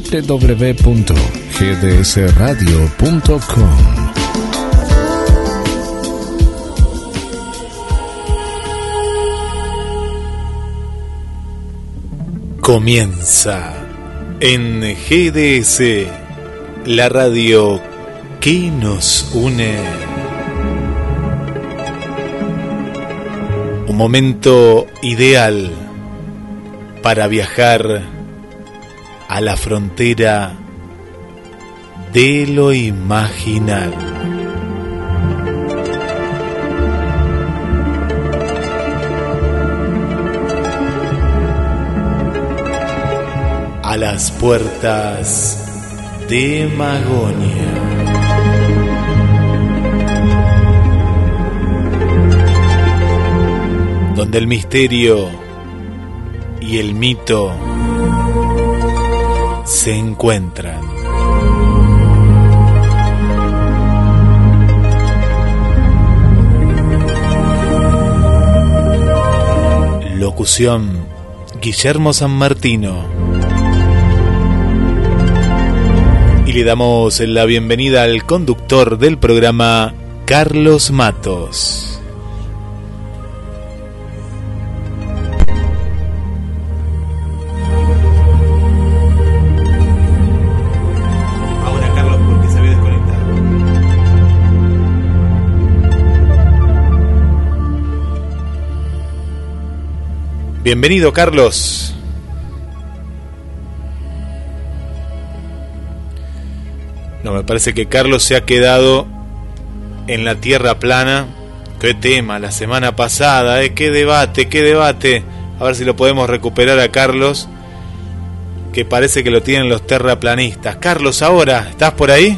www.gdsradio.com. Comienza en GDS, la radio que nos une. Un momento ideal para viajar a la frontera de lo imaginal. A las puertas de Magonia. Donde el misterio y el mito se encuentran. Locución Guillermo San Martino. Y le damos la bienvenida al conductor del programa, Carlos Matos. Bienvenido, Carlos. No, me parece que Carlos se ha quedado en la tierra plana. Qué tema la semana pasada, ¿eh? Qué debate, qué debate. A ver si lo podemos recuperar a Carlos, que parece que lo tienen los terraplanistas. Carlos, ahora, ¿estás por ahí?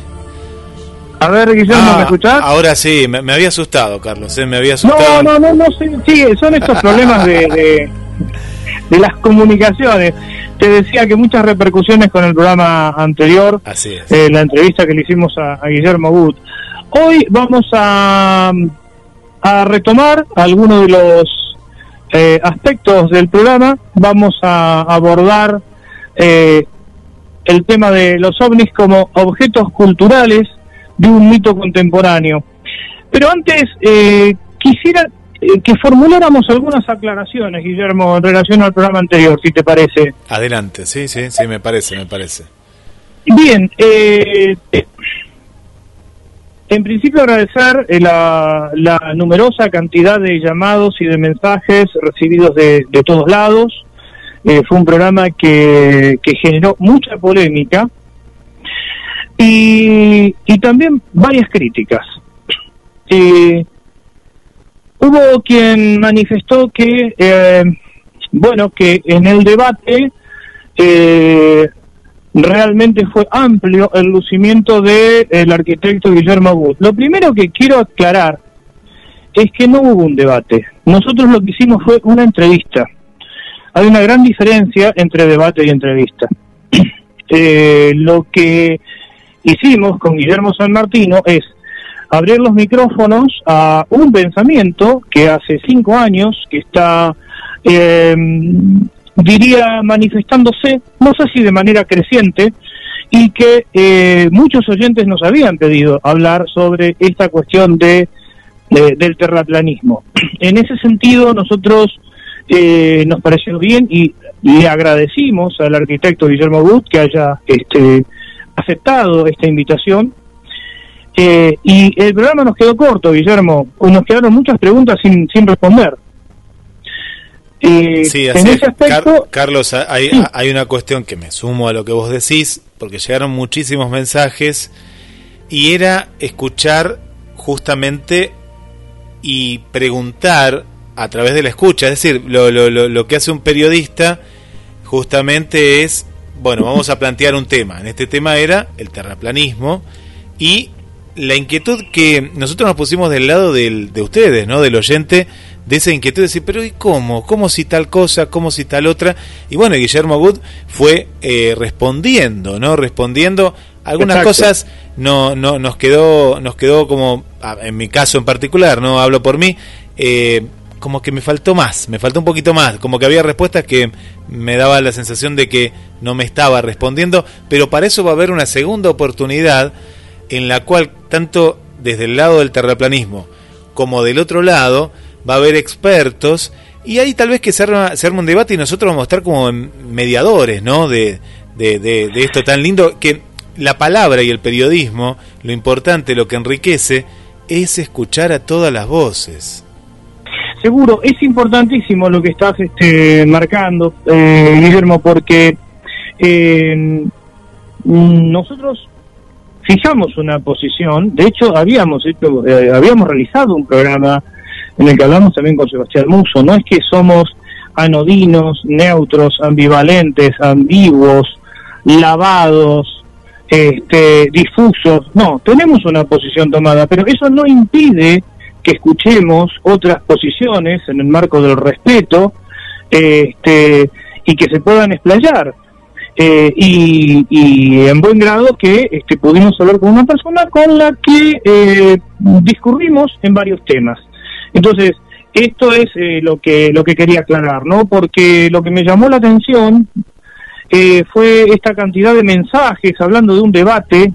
A ver, Guillermo, ¿me ah, escuchás? Ahora sí, me, había asustado, Carlos, ¿eh? me había asustado. No, no, no, no, sí, son estos problemas de de las comunicaciones. Te decía que muchas repercusiones con el programa anterior, Así es. Eh, la entrevista que le hicimos a, Guillermo Gut. Hoy vamos a, a retomar algunos de los eh, aspectos del programa. Vamos a abordar eh, el tema de los ovnis como objetos culturales de un mito contemporáneo. Pero antes, quisiera eh, que formuláramos algunas aclaraciones, Guillermo, en relación al programa anterior, si te parece. Adelante, sí, sí, sí, me parece, me parece. Bien, eh, en principio agradecer eh, la, numerosa cantidad de llamados y de mensajes recibidos de, todos lados. fue un programa que, que generó mucha polémica y, y también varias críticas. Eh, Hubo quien manifestó que, eh, bueno, que en el debate eh, realmente fue amplio el lucimiento del arquitecto Guillermo Bus. Lo primero que quiero aclarar es que no hubo un debate. Nosotros lo que hicimos fue una entrevista. Hay una gran diferencia entre debate y entrevista. Eh, lo que hicimos con Guillermo San Martino es abrir los micrófonos a un pensamiento que hace cinco años que está, em, diría, manifestándose, no sé si de manera creciente, y que eh, muchos oyentes nos habían pedido hablar sobre esta cuestión de, del terraplanismo. En ese sentido, nosotros eh, nos pareció bien y le agradecimos al arquitecto Guillermo Gut que haya este, aceptado esta invitación eh, y el programa nos quedó corto, Guillermo. Nos quedaron muchas preguntas sin, sin responder. Eh, sí, así Carlos, hay, hay una cuestión que me sumo a lo que vos decís, porque llegaron muchísimos mensajes y era escuchar justamente y preguntar a través de la escucha. Es decir, lo, lo, lo, lo que hace un periodista justamente es, bueno, vamos a plantear un tema. En este tema era el terraplanismo y la inquietud que nosotros nos pusimos del lado del, de ustedes, ¿no? Del oyente, de esa inquietud de decir, pero ¿y cómo? ¿Cómo si tal cosa? ¿Cómo si tal otra? Y bueno, Guillermo Wood fue eh, respondiendo, ¿no? Respondiendo. Algunas cosas no, no, nos quedó, nos quedó como, en mi caso en particular, no hablo por mí, eh, como que me faltó más, me faltó un poquito más, como que había respuestas que me daba la sensación de que no me estaba respondiendo, pero para eso va a haber una segunda oportunidad en la cual tanto desde el lado del terraplanismo como del otro lado va a haber expertos y ahí tal vez que se arma, un debate y nosotros vamos a estar como mediadores, ¿no? De, de, de, de esto tan lindo que la palabra y el periodismo, lo importante, lo que enriquece, es escuchar a todas las voces. Seguro, es importantísimo lo que estás este, marcando, eh, Guillermo, porque eh, nosotros fijamos una posición, de hecho habíamos hecho, eh, habíamos realizado un programa en el que hablamos también con Sebastián Muso, no es que somos anodinos, neutros, ambivalentes, ambiguos, lavados, este, difusos, no, tenemos una posición tomada, pero eso no impide que escuchemos otras posiciones en el marco del respeto este, y que se puedan explayar. Eh, y, en buen grado que este, pudimos hablar con una persona con la que eh, discurrimos en varios temas. Entonces, esto es eh, lo que lo que quería aclarar, ¿no? Porque lo que me llamó la atención eh, fue esta cantidad de mensajes hablando de un debate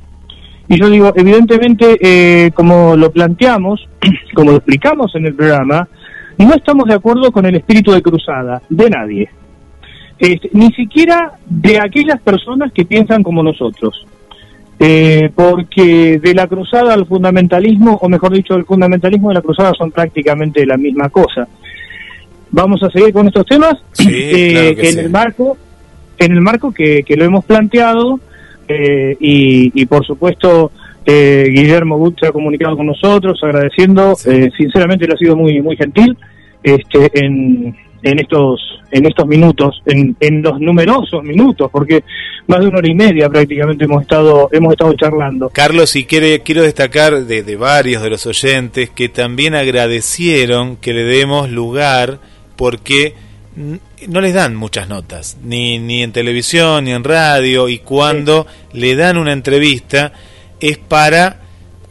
y yo digo, evidentemente, eh, como lo planteamos, como lo explicamos en el programa, no estamos de acuerdo con el espíritu de cruzada, de nadie. Este, ni siquiera de aquellas personas que piensan como nosotros. Eh, porque de la cruzada al fundamentalismo, o mejor dicho, el fundamentalismo y la cruzada son prácticamente la misma cosa. Vamos a seguir con estos temas eh, en el marco, en el marco que, que lo hemos planteado eh, y, por supuesto eh, Guillermo Gut se ha comunicado con nosotros agradeciendo, eh, sinceramente le ha sido muy muy gentil este, en, en estos en estos minutos, en, en los numerosos minutos, porque más de una hora y media prácticamente hemos estado hemos estado charlando. Carlos, y quiere, quiero destacar de, de varios de los oyentes que también agradecieron que le demos lugar porque no les dan muchas notas, ni, ni en televisión, ni en radio, y cuando le dan una entrevista es para,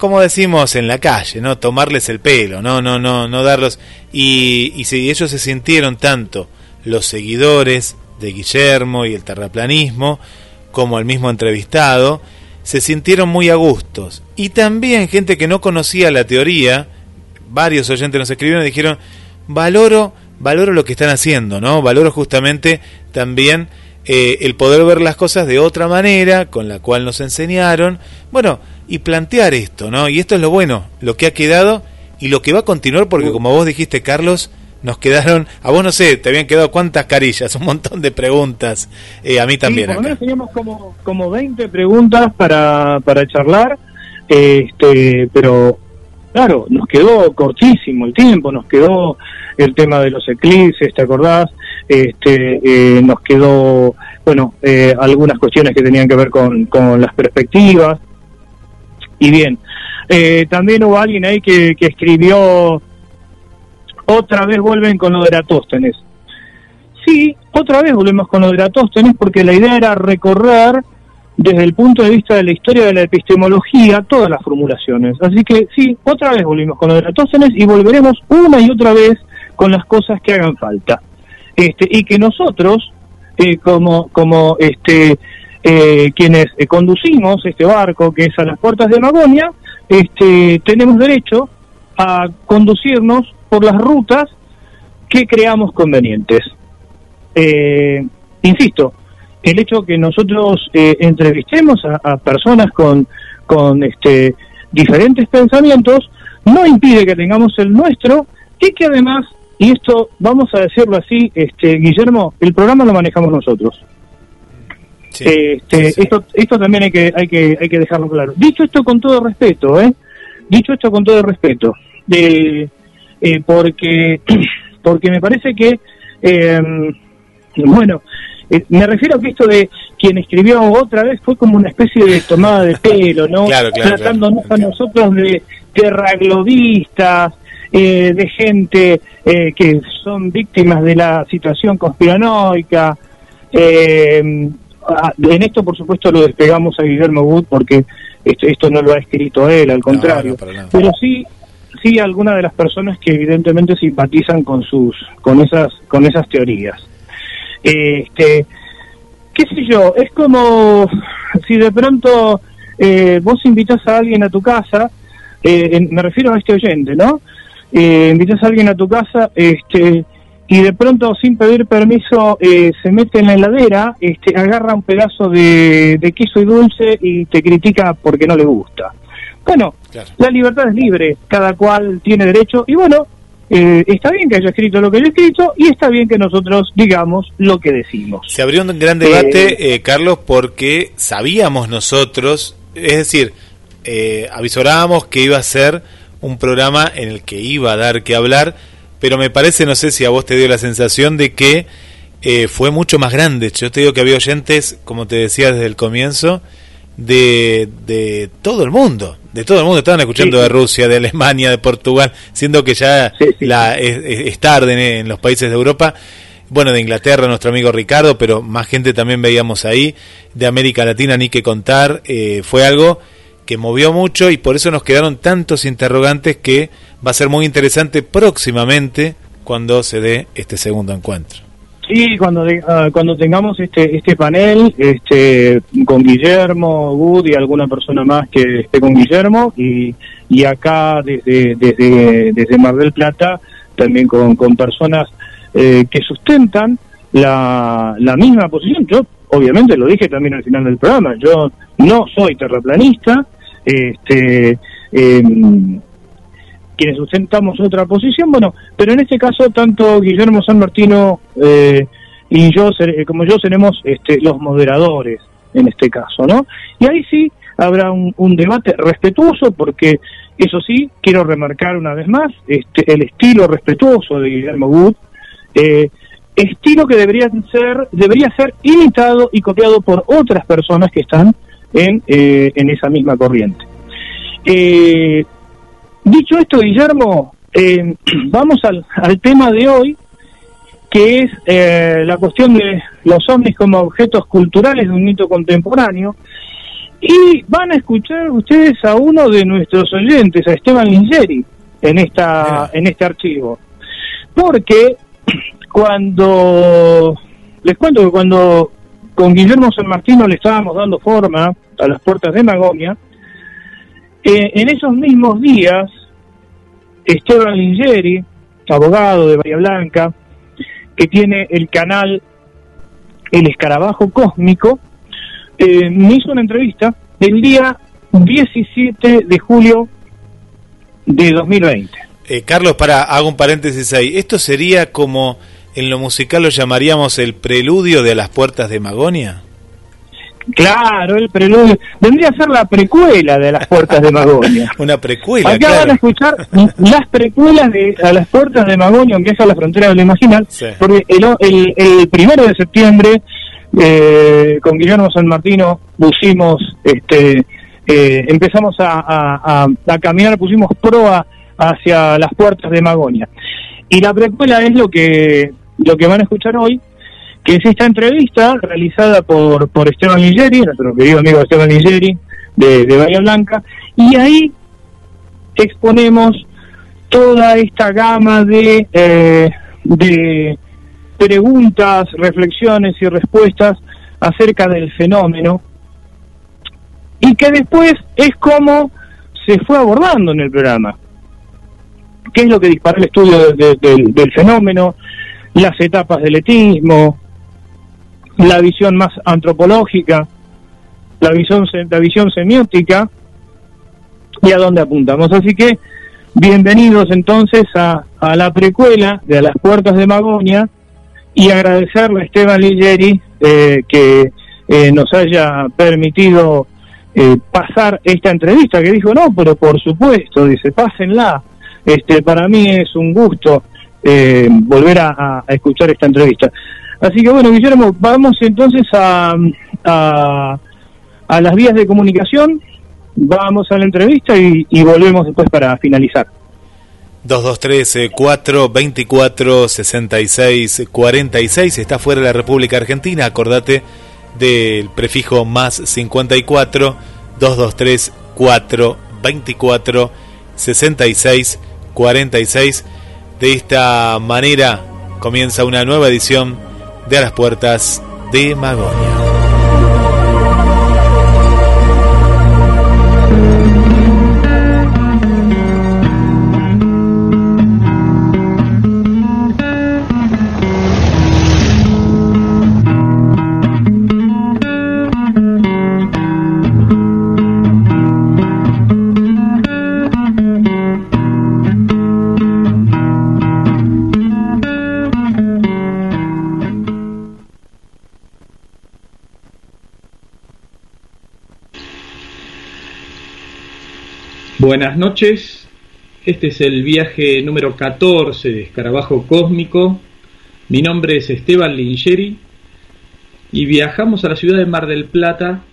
como decimos en la calle, ¿no? Tomarles el pelo, no, no, no, no darlos. Y, y si ellos se sintieron tanto, los seguidores de Guillermo y el terraplanismo, como el mismo entrevistado, se sintieron muy a gustos. Y también gente que no conocía la teoría, varios oyentes nos escribieron y dijeron, valoro valoro lo que están haciendo, ¿no? Valoro justamente también eh, el poder ver las cosas de otra manera, con la cual nos enseñaron, bueno, y plantear esto, ¿no? Y esto es lo bueno, lo que ha quedado y lo que va a continuar, porque como vos dijiste, Carlos, nos quedaron, a vos no sé, te habían quedado cuántas carillas, un montón de preguntas, eh, a mí también. Sí, por menos teníamos como, como 20 preguntas para, para charlar, este, pero claro, nos quedó cortísimo el tiempo, nos quedó el tema de los eclipses, ¿te acordás? Este, eh, nos quedó, bueno, eh, algunas cuestiones que tenían que ver con, con las perspectivas. Y bien, eh, también hubo alguien ahí que, escribió, otra vez vuelven con lo de Eratóstenes. Sí, otra vez volvemos con lo de Eratóstenes porque la idea era recorrer desde el punto de vista de la historia de la epistemología todas las formulaciones. Así que sí, otra vez volvimos con lo de Eratóstenes y volveremos una y otra vez con las cosas que hagan falta. Este, y que nosotros, eh, como, como este, eh, quienes eh, conducimos este barco que es a las puertas de Magonia, este, tenemos derecho a conducirnos por las rutas que creamos convenientes. insisto, el hecho que nosotros entrevistemos a, a, personas con, con este, diferentes pensamientos no impide que tengamos el nuestro y que además y esto, vamos a decirlo así, este, Guillermo, el programa lo manejamos nosotros. Este, Esto, esto también hay que, hay que, hay que dejarlo claro. Dicho esto con todo respeto, ¿eh? Dicho esto con todo respeto, de, eh, porque, porque me parece que, em, bueno, eh, me refiero a que esto de quien escribió otra vez fue como una especie de tomada de pelo, ¿no? Tratándonos a nosotros de terraglobistas, eh, de gente eh, que son víctimas de la situación conspiranoica. Eh, en esto, por supuesto, lo despegamos a Guillermo Wood porque esto, esto no lo ha escrito él, al contrario. Pero sí, sí algunas de las personas que evidentemente simpatizan con sus con esas con esas teorías. Este, qué sé yo, es como si de pronto eh, vos invitas a alguien a tu casa, eh, me refiero a este oyente, ¿no? Eh, invitas a alguien a tu casa, este, y de pronto sin pedir permiso eh, se mete en la heladera, este, agarra un pedazo de, queso y dulce y te critica porque no le gusta. Bueno, la libertad es libre, cada cual tiene derecho y bueno, eh, está bien que haya escrito lo que haya escrito y está bien que nosotros digamos lo que decimos. Se abrió un gran debate, eh, Carlos, porque sabíamos nosotros, es decir, avisorábamos que iba a ser un programa en el que iba a dar que hablar, pero me parece, no sé si a vos te dio la sensación de que eh, fue mucho más grande. Yo te digo que había oyentes, como te decía desde el comienzo, de, de todo el mundo, de todo el mundo. Estaban escuchando de Rusia, de Alemania, de Portugal, siendo que ya la, es, tarde en, los países de Europa. Bueno, de Inglaterra, nuestro amigo Ricardo, pero más gente también veíamos ahí. De América Latina, ni que contar. Eh, fue algo que movió mucho y por eso nos quedaron tantos interrogantes que va a ser muy interesante próximamente cuando se dé este segundo encuentro. Sí, cuando ah, cuando tengamos este este panel, este con Guillermo, Wood y alguna persona más que esté con Guillermo y, y acá desde desde desde Mar del Plata también con, con personas eh, que sustentan la, la misma posición. Yo obviamente lo dije también al final del programa, yo no soy terraplanista, este, em, quienes sustentamos otra posición, bueno, pero en este caso tanto Guillermo San Martino eh, y yo, como yo, seremos este, los moderadores en este caso, ¿no? Y ahí sí habrá un, debate respetuoso porque, eso sí, quiero remarcar una vez más, este, el estilo respetuoso de Guillermo Wood, eh, estilo que debería ser, debería ser imitado y copiado por otras personas que están en, eh, en esa misma corriente. Eh, dicho esto, Guillermo, eh, vamos al, al, tema de hoy, que es la cuestión de los ovnis como objetos culturales de un mito contemporáneo. Y van a escuchar ustedes a uno de nuestros oyentes, a Esteban Lingeri, en, esta, en este archivo. Porque cuando, les cuento que cuando con Guillermo San Martino le estábamos dando forma a las puertas de Magonia. Eh, en esos mismos días, Esteban Lingeri, abogado de Bahía Blanca, que tiene el canal El Escarabajo Cósmico, eh, me hizo una entrevista el día 17 de julio de 2020. Eh, Carlos, para, hago un paréntesis ahí. Esto sería como en lo musical lo llamaríamos el preludio de las puertas de Magonia. Claro, el preludio. Vendría a ser la precuela de las puertas de Magonia. Una precuela. Acá van a escuchar las precuelas de a las puertas de Magonia, aunque es a la frontera de lo imaginal, porque el, el, primero de septiembre, eh, con Guillermo San Martino, pusimos, este, eh, empezamos a, a, a, caminar, pusimos proa hacia las puertas de Magonia. Y la precuela es lo que lo que van a escuchar hoy, que es esta entrevista realizada por, por Esteban Ligeri, nuestro querido amigo Esteban Ligeri, de, de Bahía Blanca, y ahí exponemos toda esta gama de, eh, de preguntas, reflexiones y respuestas acerca del fenómeno, y que después es como se fue abordando en el programa. ¿Qué es lo que dispara el estudio del fenómeno? las etapas del etismo, la visión más antropológica, la visión, la visión semiótica y a dónde apuntamos. Así que bienvenidos entonces a, a la precuela de a las puertas de Magonia y agradecerle a Esteban Ligeri eh, que eh, nos haya permitido eh, pasar esta entrevista, que dijo, no, pero por supuesto, dice, pásenla. Este, para mí es un gusto eh, volver a, escuchar esta entrevista. Así que bueno, Guillermo, vamos entonces a, a, a las vías de comunicación, vamos a la entrevista y, volvemos después para finalizar. 223-424-6646 está fuera de la República Argentina, acordate del prefijo más 54 223 424 66 46. De esta manera comienza una nueva edición de las Puertas de Magonia. Buenas noches, este es el viaje número 14 de Escarabajo Cósmico. Mi nombre es Esteban Lingeri y viajamos a la ciudad de Mar del Plata,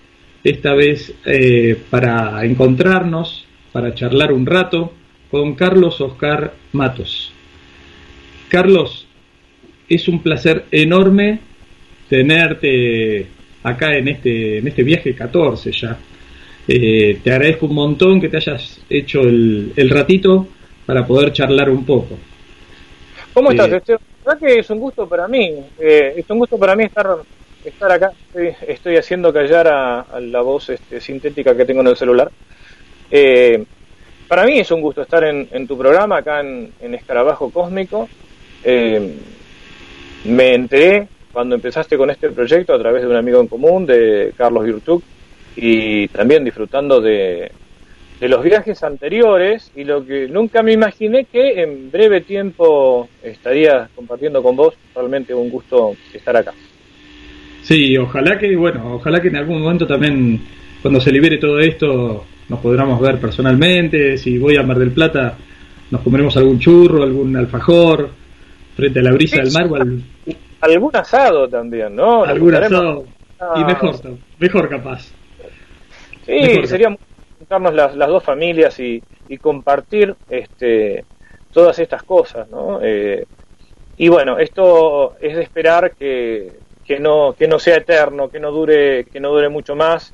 esta vez eh, para encontrarnos, para charlar un rato con Carlos Oscar Matos. Carlos, es un placer enorme tenerte acá en este, en este viaje 14 ya. Eh, te agradezco un montón que te hayas hecho el, ratito para poder charlar un poco. ¿Cómo estás, eh, La verdad que es un gusto para mí. Eh, es un gusto para mí estar estar acá. Estoy, haciendo callar a, la voz este, sintética que tengo en el celular. para mí es un gusto estar en, tu programa acá en, Escarabajo Cósmico. me enteré cuando empezaste con este proyecto a través de un amigo en común, de Carlos Virtuc, y también disfrutando de, los viajes anteriores y lo que nunca me imaginé que en breve tiempo estaría compartiendo con vos. Realmente un gusto estar acá. Sí, ojalá que, bueno, ojalá que en algún momento también, cuando se libere todo esto, nos podamos ver personalmente. Si voy a Mar del Plata, nos comeremos algún churro, algún alfajor, frente a la brisa del mar o Algún asado también, ¿no? Algún asado. Y mejor, mejor capaz. Sí, sería juntarnos las, las dos familias y, compartir este, todas estas cosas, ¿no? Eh, y bueno, esto es de esperar que, que, no, que no sea eterno, que no dure, que no dure mucho más,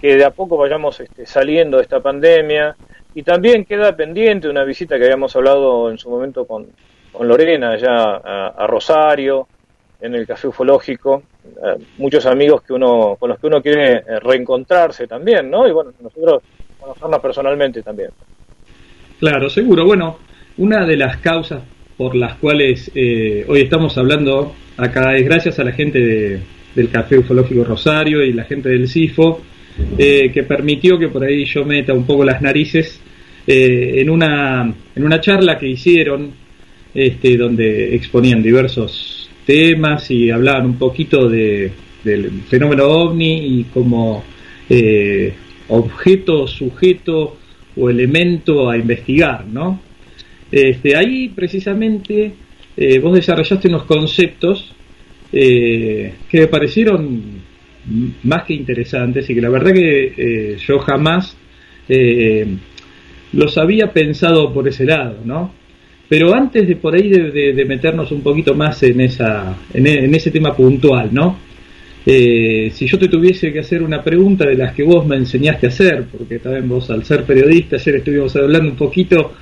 que de a poco vayamos este, saliendo de esta pandemia. Y también queda pendiente una visita que habíamos hablado en su momento con, con Lorena, allá a Rosario, en el Café Ufológico, eh, muchos amigos que uno con los que uno quiere eh, reencontrarse también, ¿no? Y bueno, nosotros conocernos personalmente también. Claro, seguro. Bueno, una de las causas por las cuales eh, hoy estamos hablando acá es gracias a la gente del Café Ufológico Rosario y la gente del CIFO, que permitió que por ahí yo meta un poco las narices en, una, en una charla que hicieron, este, donde exponían diversos temas y hablaban un poquito de, del fenómeno ovni y como eh, objeto, sujeto o elemento a investigar, ¿no? Este, ahí precisamente eh, vos desarrollaste unos conceptos eh, que me parecieron más que interesantes y que la verdad que yo jamás los había pensado por ese lado, ¿no? Pero antes de por ahí de, meternos un poquito más en, esa, en, ese tema puntual, ¿no? Eh, si yo te tuviese que hacer una pregunta de las que vos me enseñaste a hacer, porque también vos al ser periodista, ayer estuvimos hablando un poquito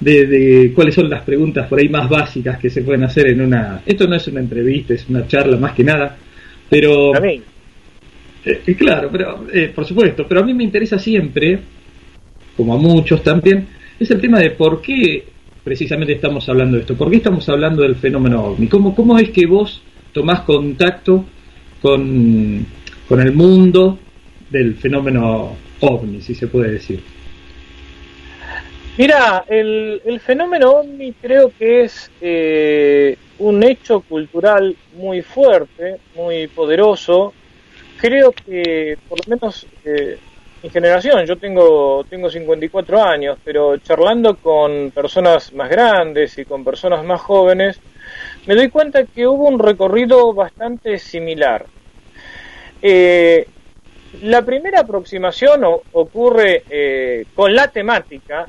de, cuáles son las preguntas por ahí más básicas que se pueden hacer en una... Esto no es una entrevista, es una charla más que nada, pero... A mí. Eh, eh, claro, pero por supuesto, pero a mí me interesa siempre, como a muchos también, es el tema de por qué precisamente estamos hablando de esto? ¿Por qué estamos hablando del fenómeno ovni? ¿Cómo, cómo es que vos tomás contacto con, el mundo del fenómeno ovni, si se puede decir? Mira, el, el fenómeno ovni creo que es eh, un hecho cultural muy fuerte, muy poderoso. Creo que por lo menos eh, mi generación, yo tengo, tengo 54 años, pero charlando con personas más grandes y con personas más jóvenes, me doy cuenta que hubo un recorrido bastante similar. Eh, la primera aproximación ocurre eh, con la temática,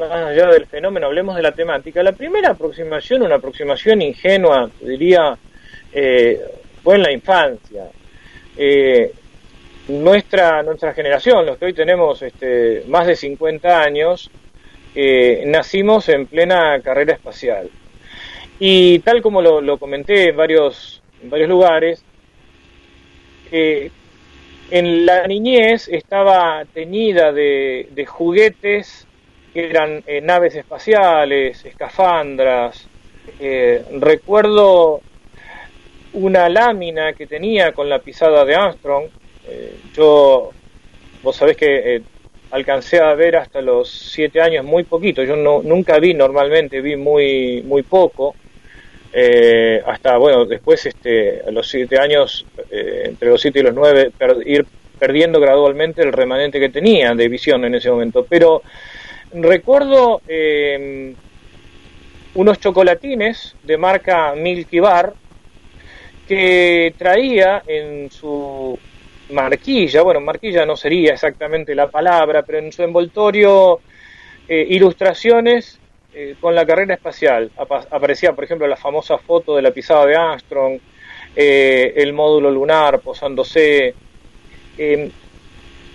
más allá del fenómeno, hablemos de la temática. La primera aproximación, una aproximación ingenua, diría, eh, fue en la infancia. Nuestra, nuestra generación, los que hoy tenemos este, más de 50 años, nacimos en plena carrera espacial. Y tal como lo, comenté en varios, en varios lugares, en la niñez estaba teñida de, juguetes que eran eh, naves espaciales, escafandras. Eh, recuerdo una lámina que tenía con la pisada de Armstrong. Eh, yo, vos sabés que alcancé a ver hasta los siete años muy poquito. Yo no, nunca vi normalmente, vi muy, muy poco. Eh, hasta, bueno, después este, a los siete años, eh, entre los siete y los nueve, ir perdiendo gradualmente el remanente que tenía de visión en ese momento. Pero recuerdo em, unos chocolatines de marca Milky Bar que traía en su marquilla, bueno, marquilla no sería exactamente la palabra, pero en su envoltorio eh, ilustraciones eh, con la carrera espacial. aparecía, por ejemplo, la famosa foto de la pisada de Armstrong, eh, el módulo lunar posándose. Em,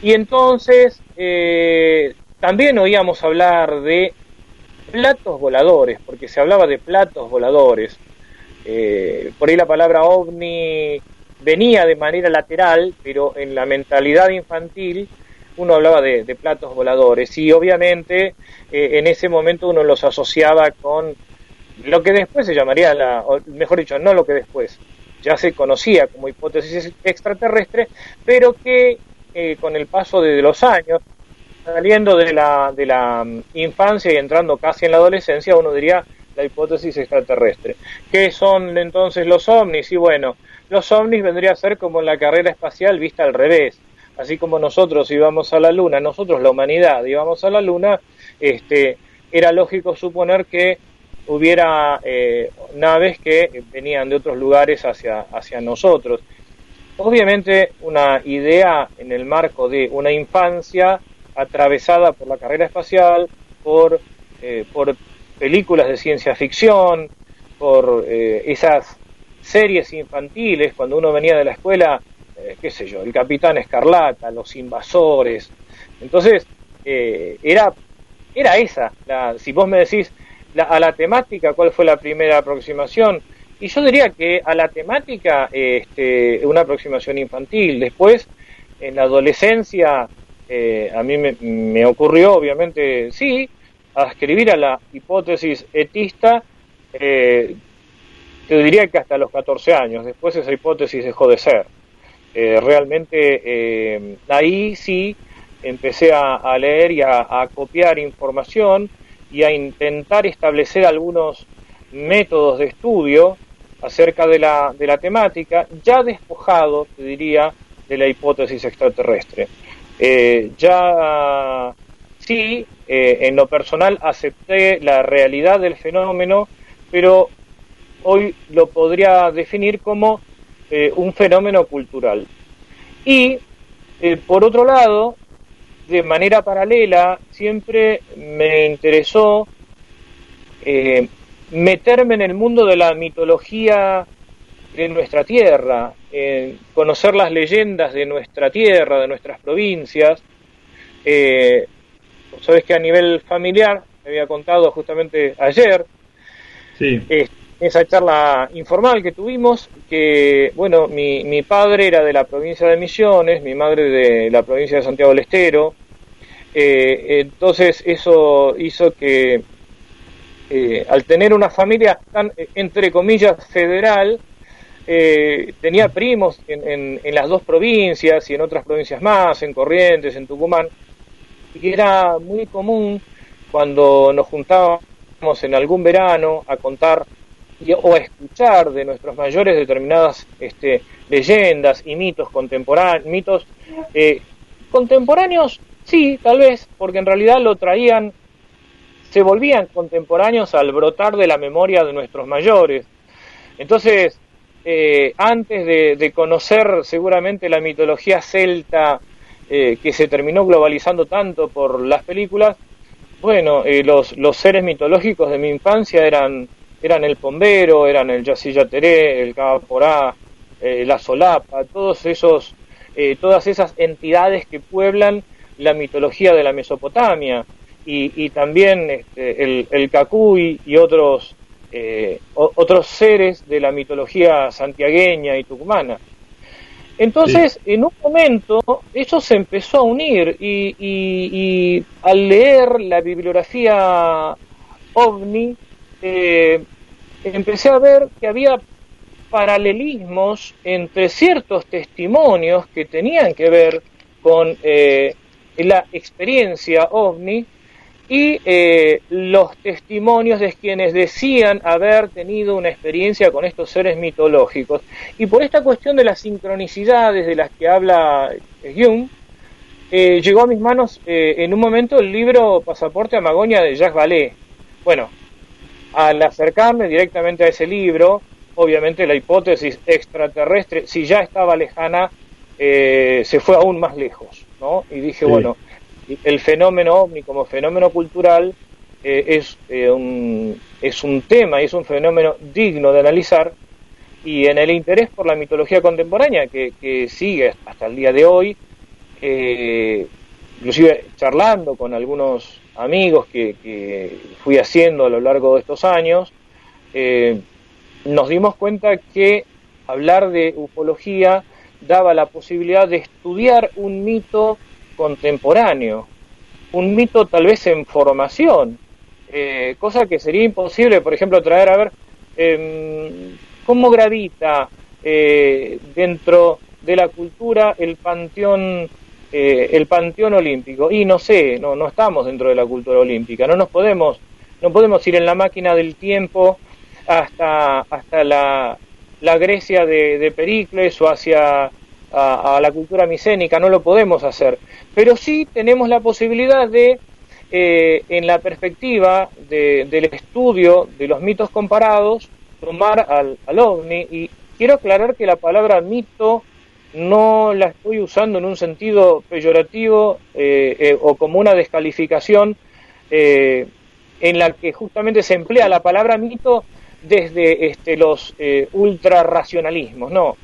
y entonces también oíamos hablar de platos voladores, porque se hablaba de platos voladores. por ahí la palabra ovni venía de manera lateral, pero en la mentalidad infantil uno hablaba de, platos voladores. Y obviamente eh, en ese momento uno los asociaba con lo que después se llamaría, la, mejor dicho, no lo que después, ya se conocía como hipótesis extraterrestre, pero que eh, con el paso de los años, saliendo de la, de la mm, infancia y entrando casi en la adolescencia, uno diría la hipótesis extraterrestre. ¿Qué son entonces los ovnis? Y bueno, los ovnis vendría a ser como la carrera espacial vista al revés así como nosotros íbamos a la Luna, nosotros la humanidad íbamos a la Luna, este, era lógico suponer que hubiera eh, naves que venían de otros lugares hacia, hacia nosotros. Obviamente una idea en el marco de una infancia atravesada por la carrera espacial, por, eh, por películas de ciencia ficción, por eh, esas series infantiles, cuando uno venía de la escuela eh, qué sé yo, el Capitán Escarlata, los invasores. Entonces, eh, era, era esa, la, si vos me decís a la temática, ¿cuál fue la primera aproximación? Y yo diría que a la temática, este, una aproximación infantil. Después, en la adolescencia, a mí me, me, ocurrió, obviamente, sí, a escribir a la hipótesis etista, eh, te diría que hasta los 14 años. Después esa hipótesis dejó de ser. Eh, realmente eh, ahí sí empecé a, leer y a, copiar información y a intentar establecer algunos métodos de estudio acerca de la, de la temática, ya despojado, te diría, de la hipótesis extraterrestre. Ya sí, en lo personal acepté la realidad del fenómeno, pero hoy lo podría definir como eh, un fenómeno cultural. Y, eh, por otro lado, de manera paralela, siempre me interesó eh, meterme en el mundo de la mitología de nuestra tierra, conocer las leyendas de nuestra tierra, de nuestras provincias. Sabes que a nivel familiar, me había contado justamente ayer, sí. Esa charla informal que tuvimos, que, bueno, mi, mi padre era de la provincia de Misiones, mi madre de la provincia de Santiago del Estero, eh, entonces eso hizo que eh, al tener una familia tan, entre comillas, federal, eh, tenía primos en, en, las dos provincias y en otras provincias más, en Corrientes, en Tucumán, y era muy común cuando nos juntábamos en algún verano a contar o a escuchar de nuestros mayores determinadas este, leyendas y mitos contemporáneos, mitos eh, contemporáneos, sí, tal vez, porque en realidad lo traían, se volvían contemporáneos al brotar de la memoria de nuestros mayores. Entonces, eh, antes de, conocer seguramente la mitología celta eh, que se terminó globalizando tanto por las películas, bueno, los, los seres mitológicos de mi infancia eran eran el Pombero, eran el Yacillateré, el Caporá, eh, la Solapa, todos esos, eh, todas esas entidades que pueblan la mitología de la Mesopotamia. y, también este, el, el Cacuy y otros, eh, otros seres de la mitología santiagueña y tucumana. Entonces, en un momento, eso se empezó a unir y, y, al leer la bibliografía ovni, eh, empecé a ver que había paralelismos entre ciertos testimonios que tenían que ver con eh, la experiencia ovni y eh, los testimonios de quienes decían haber tenido una experiencia con estos seres mitológicos. Y por esta cuestión de las sincronicidades de las que habla Jung, eh, llegó a mis manos eh, en un momento el libro Pasaporte a Magonia de Jacques Vallée. Bueno, al acercarme directamente a ese libro, obviamente la hipótesis extraterrestre, si ya estaba lejana, se fue aún más lejos, ¿no? Y dije, bueno, el fenómeno ovni como fenómeno cultural eh, es, eh, un, es un tema es un fenómeno digno de analizar y en el interés por la mitología contemporánea que, sigue hasta el día de hoy, eh, inclusive charlando con algunos amigos que, fui haciendo a lo largo de estos años, nos dimos cuenta que hablar de ufología daba la posibilidad de estudiar un mito contemporáneo, un mito tal vez en formación, eh, cosa que sería imposible, por ejemplo, traer a ver em, cómo gravita eh, dentro de la cultura el panteón eh, el panteón olímpico. Y no sé no no estamos dentro de la cultura olímpica no nos podemos no podemos ir en la máquina del tiempo hasta hasta la, la Grecia de, de Pericles o hacia a, la cultura micénica, no lo podemos hacer, pero sí tenemos la posibilidad de, eh, en la perspectiva del estudio de los mitos comparados, tomar al, ovni. Y quiero aclarar que la palabra mito no la estoy usando en un sentido peyorativo eh, eh, o como una descalificación en la que justamente se emplea la palabra mito desde este, los ultra racionalismos. No,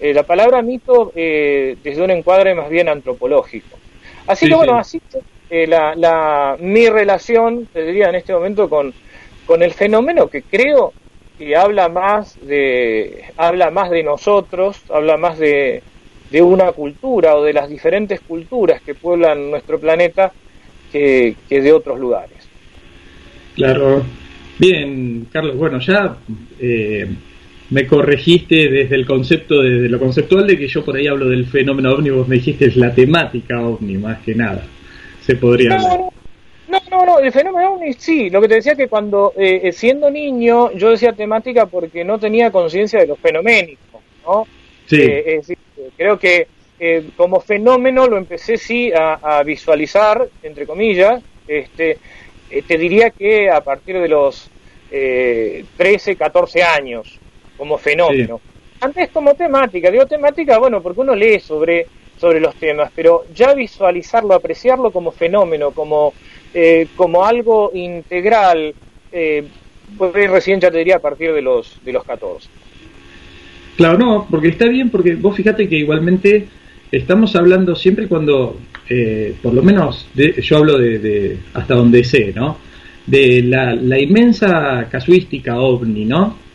eh, la palabra mito eh, desde un encuadre más bien antropológico. Así que bueno, así eh, la, la, mi relación, te diría en este momento, con, con el fenómeno que creo que habla más de, habla más de nosotros, habla más de, de una cultura o de las diferentes culturas que pueblan nuestro planeta que, que de otros lugares. Claro. Bien, Carlos, bueno, ya eh, me corregiste desde el concepto, desde lo conceptual de que yo por ahí hablo del fenómeno ovni, vos me dijiste es la temática ovni más que nada. Se podría no, No, no, no, el fenómeno ovni sí. Lo que te decía que cuando eh, eh, siendo niño yo decía temática porque no tenía conciencia de los fenoménicos, ¿no? Sí. Eh, creo que como fenómeno lo empecé sí a, visualizar, entre comillas. Este, te diría que a partir de los 13, 14 años como fenómeno. Antes como temática, digo temática, bueno, porque uno lee sobre, sobre los temas, pero ya visualizarlo, apreciarlo como fenómeno, como, eh, como algo integral, eh, pues recién ya te diría a partir de los, de los 14. Claro, no, porque está bien, porque vos fíjate que igualmente estamos hablando siempre cuando, eh, por lo menos yo hablo de, hasta donde sé, ¿no? De la, la inmensa casuística ovni, ¿no?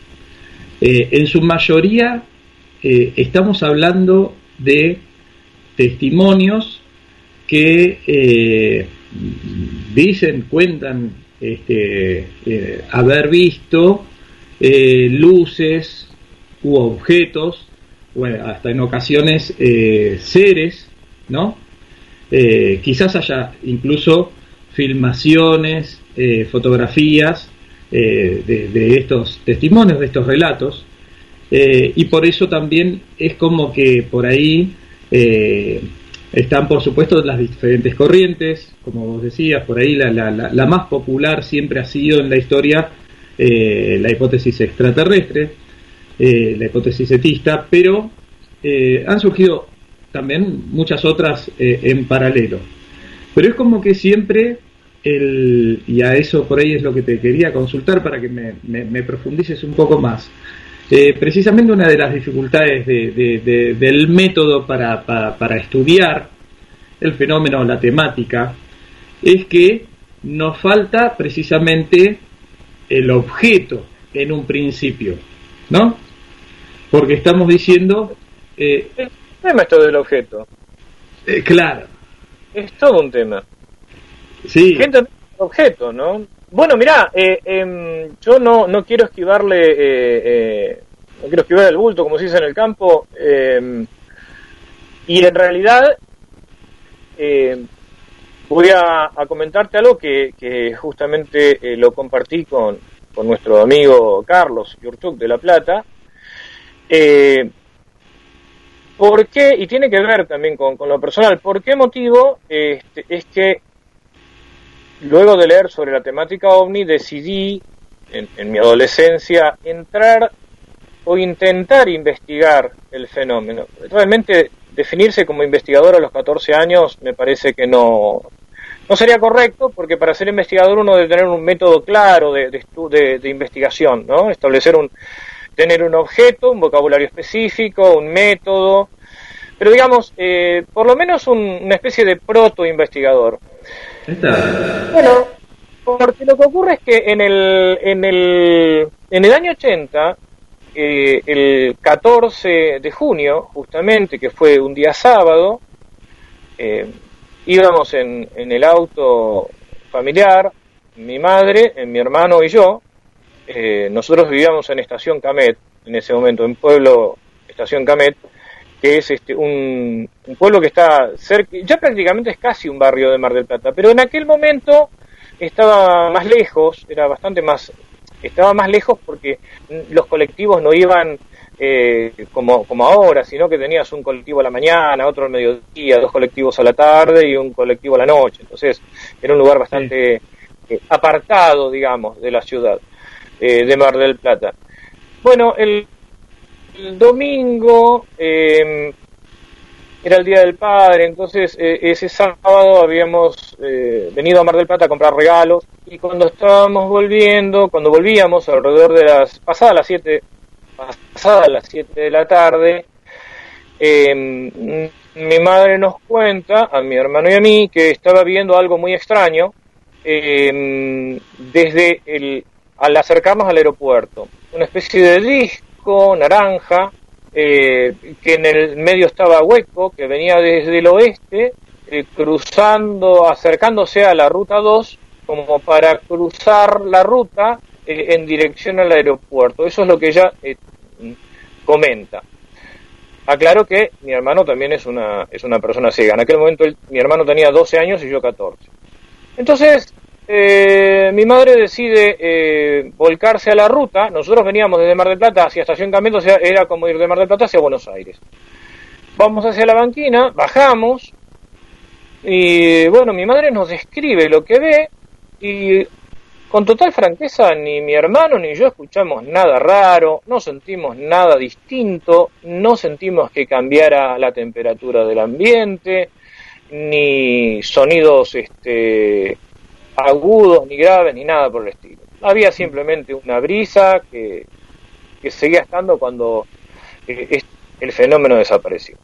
Eh, en su mayoría eh, estamos hablando de testimonios que eh, dicen, cuentan este, haber visto luces u objetos, hasta en ocasiones seres, ¿no? quizás haya incluso filmaciones, fotografías eh, de, estos testimonios, de estos relatos, eh, y por eso también es como que por ahí eh, están, por supuesto, las diferentes corrientes, como vos decías, por ahí la, la, más popular siempre ha sido en la historia la hipótesis extraterrestre, la hipótesis etista, pero han surgido también muchas otras en paralelo. Pero es como que siempre y a eso por ahí es lo que te quería consultar para que me, profundices un poco más. Eh, precisamente una de las dificultades del método para, estudiar el fenómeno, la temática, es que nos falta precisamente el objeto en un principio, ¿no? Porque estamos diciendo... Eh, el tema del objeto. Eh, claro. Es todo un tema. Sí. Gente objeto, ¿no? Bueno, mira, eh, em, yo no, no quiero esquivarle, eh, no quiero esquivar el bulto, como se dice en el campo, em, y en realidad em, voy a, comentarte algo que, justamente lo compartí con, con nuestro amigo Carlos Yurtuk de La Plata. Eh, ¿Por qué? Y tiene que ver también con, lo personal. ¿Por qué motivo? Este, es que luego de leer sobre la temática ovni decidí en, mi adolescencia entrar o intentar investigar el fenómeno. Realmente definirse como investigador a los 14 años me parece que no, no sería correcto porque para ser investigador uno debe tener un método claro de, de, de, investigación, ¿no? Establecer un, tener un objeto, un vocabulario específico, un método, pero digamos, eh, por lo menos una especie de proto-investigador. Bueno, porque lo que ocurre es que en el, en el, en el año 80, eh, el 14 de junio, justamente, que fue un día sábado, eh, íbamos en, en el auto familiar, mi madre, mi hermano y yo. Eh, nosotros vivíamos en Estación Camet, en ese momento, en Pueblo Estación Camet, que es este, un, pueblo que está cerca, ya prácticamente es casi un barrio de Mar del Plata, pero en aquel momento estaba más lejos, era bastante más, estaba más lejos porque los colectivos no iban eh, como, como ahora, sino que tenías un colectivo a la mañana, otro al mediodía, dos colectivos a la tarde y un colectivo a la noche. Entonces era un lugar bastante eh, apartado, digamos, de la ciudad eh, de Mar del Plata. Bueno, el, domingo em, era el Día del Padre, entonces ese sábado habíamos venido a Mar del Plata a comprar regalos y cuando estábamos volviendo, cuando volvíamos alrededor de las pasadas las 7 pasada las 7 de la tarde, em, mi madre nos cuenta, a mi hermano y a mí, que estaba viendo algo muy extraño em, desde el, al acercarnos al aeropuerto. Una especie de disco naranja, eh, que en el medio estaba hueco, que venía desde el oeste, eh, cruzando, acercándose a la ruta 2, como para cruzar la ruta eh, en dirección al aeropuerto. Eso es lo que ella comenta. Aclaro que mi hermano también es una, es una persona ciega. En aquel momento mi hermano tenía 12 años y yo 14. Entonces, eh, mi madre decide volcarse a la ruta. Nosotros veníamos desde Mar del Plata hacia Estación Camino, o sea, era como ir de Mar del Plata hacia Buenos Aires. Vamos hacia la banquina, bajamos, y bueno, mi madre nos describe lo que ve, y con total franqueza, ni mi hermano ni yo escuchamos nada raro, no sentimos nada distinto, no sentimos que cambiara la temperatura del ambiente, ni sonidos este, agudos, ni graves, ni nada por el estilo. Había simplemente una brisa que, que seguía estando cuando eh, el fenómeno desapareció.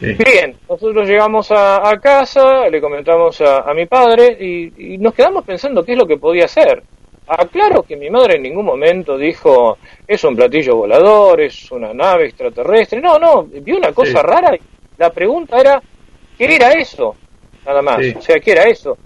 Bien, nosotros llegamos a, casa, le comentamos a, mi padre y, nos quedamos pensando qué es lo que podía hacer. Aclaro que mi madre en ningún momento dijo es un platillo volador, es una nave extraterrestre. No, no, vio una cosa rara y la pregunta era ¿qué era eso? Nada más, o sea, ¿qué era eso?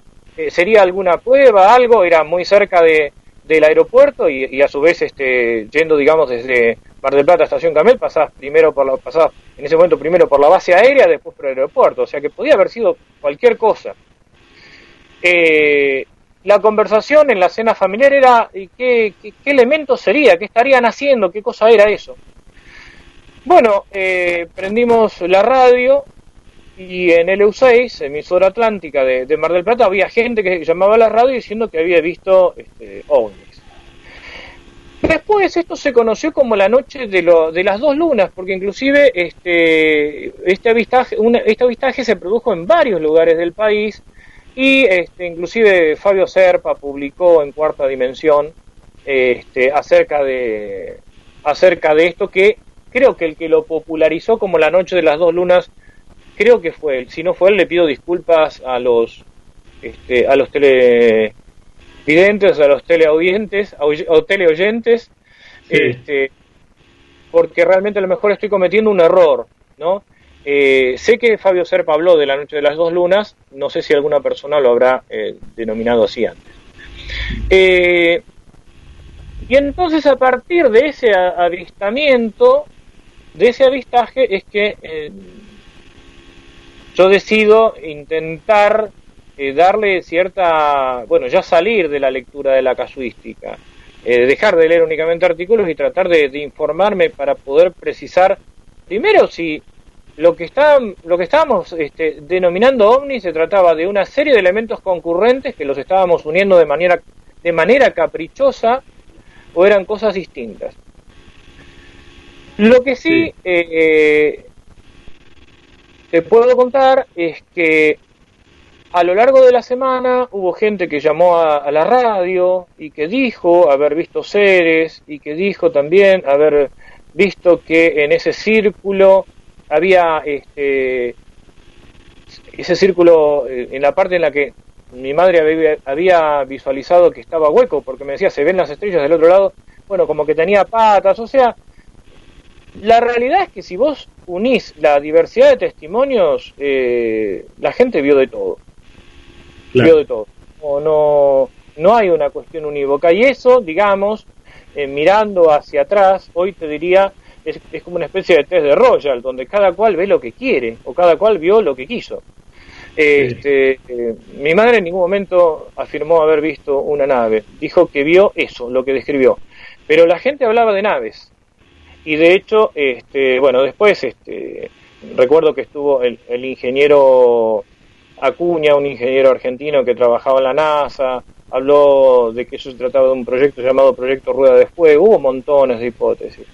Eh, ¿Sería alguna cueva, algo? Era muy cerca de, del aeropuerto y, a su vez este yendo digamos desde Mar del Plata Estación Camel pasás primero por la pasás en ese momento primero por la base aérea después por el aeropuerto o sea que podía haber sido cualquier cosa. Eh, la conversación en la cena familiar era ¿qué, qué, elemento sería qué estarían haciendo qué cosa era eso bueno eh, prendimos la radio y en el EU6, emisora atlántica de, Mar del Plata, había gente que llamaba a la radio diciendo que había visto este, ovnis. Después esto se conoció como la noche de, lo, de las dos lunas, porque inclusive este, este, avistaje, este avistaje se produjo en varios lugares del país y este, inclusive Fabio Serpa publicó en Cuarta Dimensión este, acerca, de, acerca de esto que creo que el que lo popularizó como la noche de las dos lunas creo que fue él. Si no fue él, le pido disculpas a los este, a los televidentes, a los teleaudientes, o teleoyentes, este, porque realmente a lo mejor estoy cometiendo un error, ¿no? Eh, sé que Fabio Serpa habló de la noche de las dos lunas, no sé si alguna persona lo habrá eh, denominado así antes. Eh, y entonces a partir de ese avistamiento, de ese avistaje, es que yo decido intentar darle cierta, bueno, ya salir de la lectura de la casuística, dejar de leer únicamente artículos y tratar de informarme para poder precisar primero si lo que, está, lo que estábamos este, denominando ovni se trataba de una serie de elementos concurrentes que los estábamos uniendo de manera, de manera caprichosa o eran cosas distintas. Lo que sí, eh, te puedo contar es que a lo largo de la semana hubo gente que llamó a, la radio y que dijo haber visto seres y que dijo también haber visto que en ese círculo había este, ese círculo eh, en la parte en la que mi madre había, visualizado que estaba hueco, porque me decía, se ven las estrellas del otro lado, bueno, como que tenía patas, o sea, la realidad es que si vos unís la diversidad de testimonios, eh, la gente vio de todo. Vio de todo. No, no, no hay una cuestión unívoca. Y eso, digamos, eh, mirando hacia atrás, hoy te diría, es, como una especie de test de Royal, donde cada cual ve lo que quiere o cada cual vio lo que quiso. Este, eh, mi madre en ningún momento afirmó haber visto una nave, dijo que vio eso, lo que describió. Pero la gente hablaba de naves. Y de hecho, este, bueno, después este, recuerdo que estuvo el, el ingeniero Acuña, un ingeniero argentino que trabajaba en la NASA, habló de que eso se trataba de un proyecto llamado Proyecto Rueda de Fuego, hubo montones de hipótesis.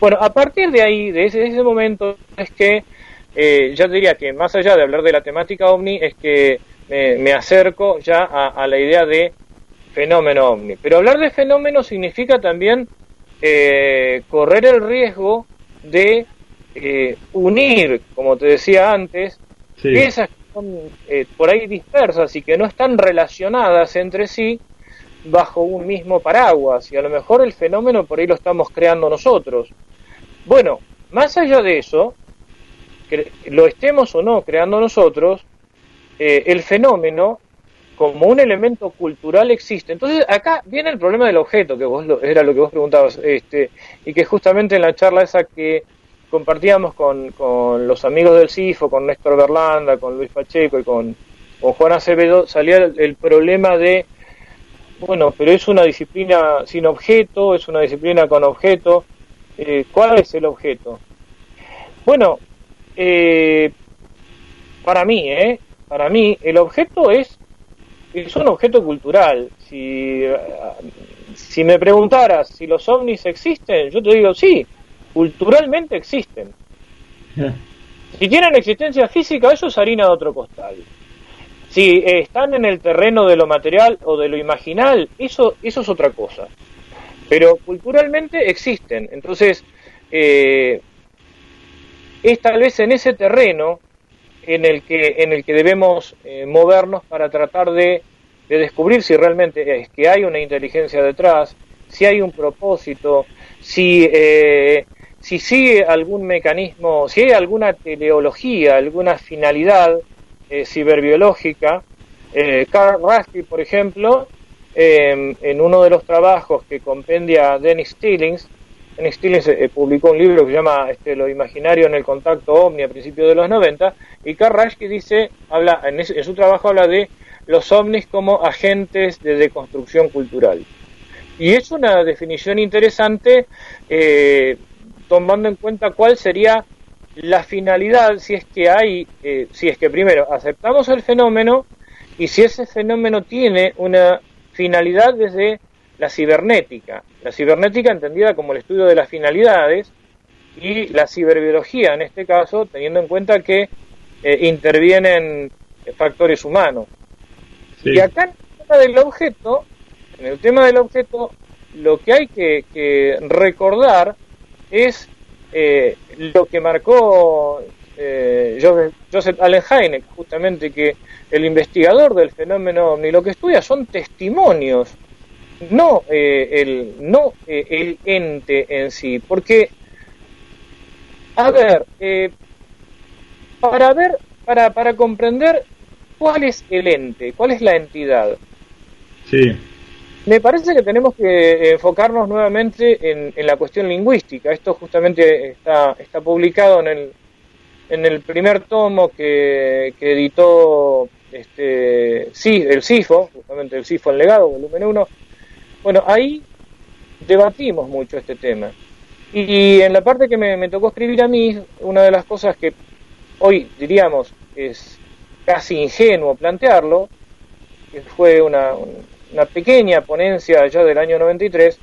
Bueno, a partir de ahí, de ese, momento, es que eh, ya diría que más allá de hablar de la temática ovni, es que me acerco ya a, la idea de fenómeno ovni. Pero hablar de fenómeno significa también eh, correr el riesgo de eh, unir, como te decía antes, esas que son por ahí dispersas y que no están relacionadas entre sí, bajo un mismo paraguas y a lo mejor el fenómeno por ahí lo estamos creando nosotros. Bueno, más allá de eso, que lo estemos o no creando nosotros, eh, el fenómeno como un elemento cultural existe. Entonces acá viene el problema del objeto, que vos era lo que vos preguntabas, este, y que justamente en la charla esa que compartíamos con, con los amigos del CIFO, con Néstor Berlanda, con Luis Pacheco y con, con Juan Acevedo, salía el problema de bueno, pero es una disciplina sin objeto, es una disciplina con objeto. Eh, ¿Cuál es el objeto? Bueno, eh, para mí, ¿eh? Para mí, el objeto es, es un objeto cultural. Si, si me preguntaras si los ovnis existen, yo te digo sí, culturalmente existen. Si tienen existencia física, eso es harina de otro costal. Si están en el terreno de lo material o de lo imaginal, eso, eso es otra cosa. Pero culturalmente existen. Entonces, eh, es tal vez en ese terreno en el que, en el que debemos eh, movernos para tratar de, descubrir si realmente es que hay una inteligencia detrás, si hay un propósito, si, eh, si sigue algún mecanismo, si hay alguna teleología, alguna finalidad eh, ciberbiológica. Eh, Carl Rusty, por ejemplo, em, en uno de los trabajos que compendia Dennis Stillings, Dennis Stillings eh, publicó un libro que se llama este, Lo imaginario en el contacto ovni a principios de los 90, y Rusty dice, habla, en, su trabajo habla de los ovnis como agentes de deconstrucción cultural. Y es una definición interesante tomando en cuenta cuál sería la finalidad, si es que hay, eh, si es que primero aceptamos el fenómeno y si ese fenómeno tiene una finalidad desde la cibernética, la cibernética entendida como el estudio de las finalidades y la ciberbiología en este caso, teniendo en cuenta que eh, intervienen factores humanos. Y acá en el tema del objeto, en el tema del objeto, lo que hay que recordar es eh, lo que marcó eh, Joseph, Allen Hynek, justamente que el investigador del fenómeno ni lo que estudia son testimonios, no eh, el no eh, el ente en sí, porque a ver, para ver para para comprender cuál es el ente, cuál es la entidad. Sí. Me parece que tenemos que enfocarnos nuevamente en, en la cuestión lingüística. Esto justamente está, está publicado en el, en el primer tomo que, editó este, sí, el CIFO, justamente el CIFO en legado, volumen 1, bueno, ahí debatimos mucho este tema. Y en la parte que me, tocó escribir a mí, una de las cosas que hoy diríamos es casi ingenuo plantearlo, que fue una, una pequeña ponencia ya del año 93,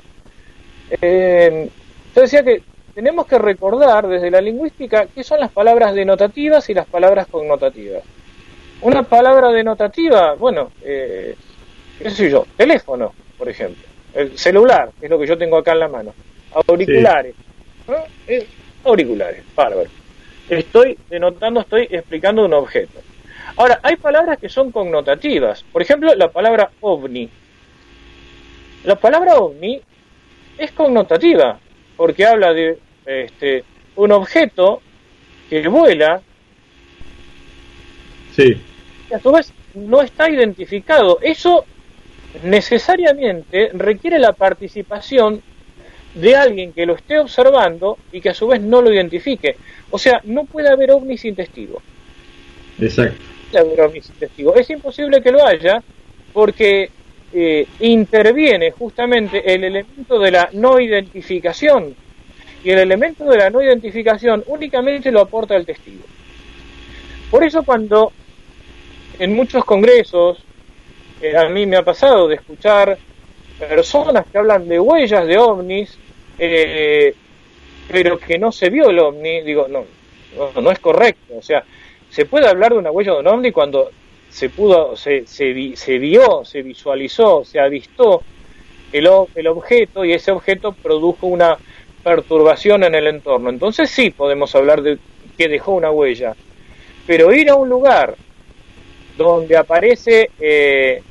eh, yo decía que tenemos que recordar desde la lingüística qué son las palabras denotativas y las palabras connotativas. Una palabra denotativa, bueno, eh, qué sé yo, teléfono, por ejemplo, el celular, es lo que yo tengo acá en la mano, auriculares, eh, auriculares, bárbaro. Estoy denotando, estoy explicando un objeto. Ahora, hay palabras que son connotativas, por ejemplo, la palabra ovni. La palabra ovni es connotativa, porque habla de este, un objeto que vuela sí. y a su vez no está identificado. Eso necesariamente requiere la participación de alguien que lo esté observando y que a su vez no lo identifique. O sea, no puede haber ovni sin testigo. Exacto. testigo. Es imposible que lo haya porque eh, interviene justamente el elemento de la no identificación y el elemento de la no identificación únicamente lo aporta el testigo. Por eso cuando en muchos congresos a mí me ha pasado de escuchar personas que hablan de huellas de ovnis, eh, pero que no se vio el ovni, digo, no, no, no, es correcto. O sea, se puede hablar de una huella de un ovni cuando se pudo, se, se, se vio, se visualizó, se avistó el, el objeto y ese objeto produjo una perturbación en el entorno. Entonces sí podemos hablar de que dejó una huella. Pero ir a un lugar donde aparece eh,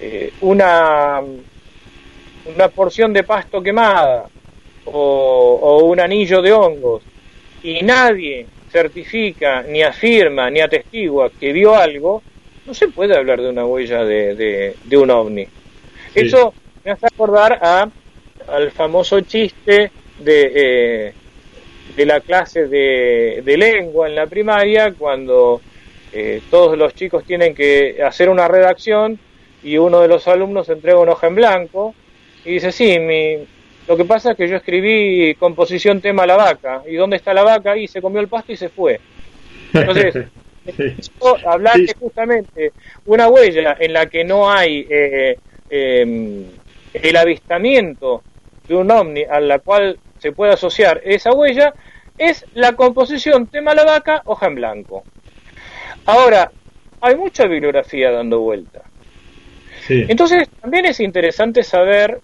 eh, una, una porción de pasto quemada o, o un anillo de hongos y nadie certifica, ni afirma, ni atestigua que vio algo, no se puede hablar de una huella de, de, un ovni. Eso me hace acordar a, al famoso chiste de, eh, de la clase de, de, lengua en la primaria, cuando eh, todos los chicos tienen que hacer una redacción y uno de los alumnos entrega una hoja en blanco y dice, sí, mi, lo que pasa es que yo escribí composición tema la vaca, y dónde está la vaca, y se comió el pasto y se fue. Entonces, hablar de justamente una huella en la que no hay eh, em, el avistamiento de un ovni a la cual se puede asociar esa huella es la composición tema la vaca, hoja en blanco. Ahora, hay mucha bibliografía dando vuelta. Entonces, también es interesante saber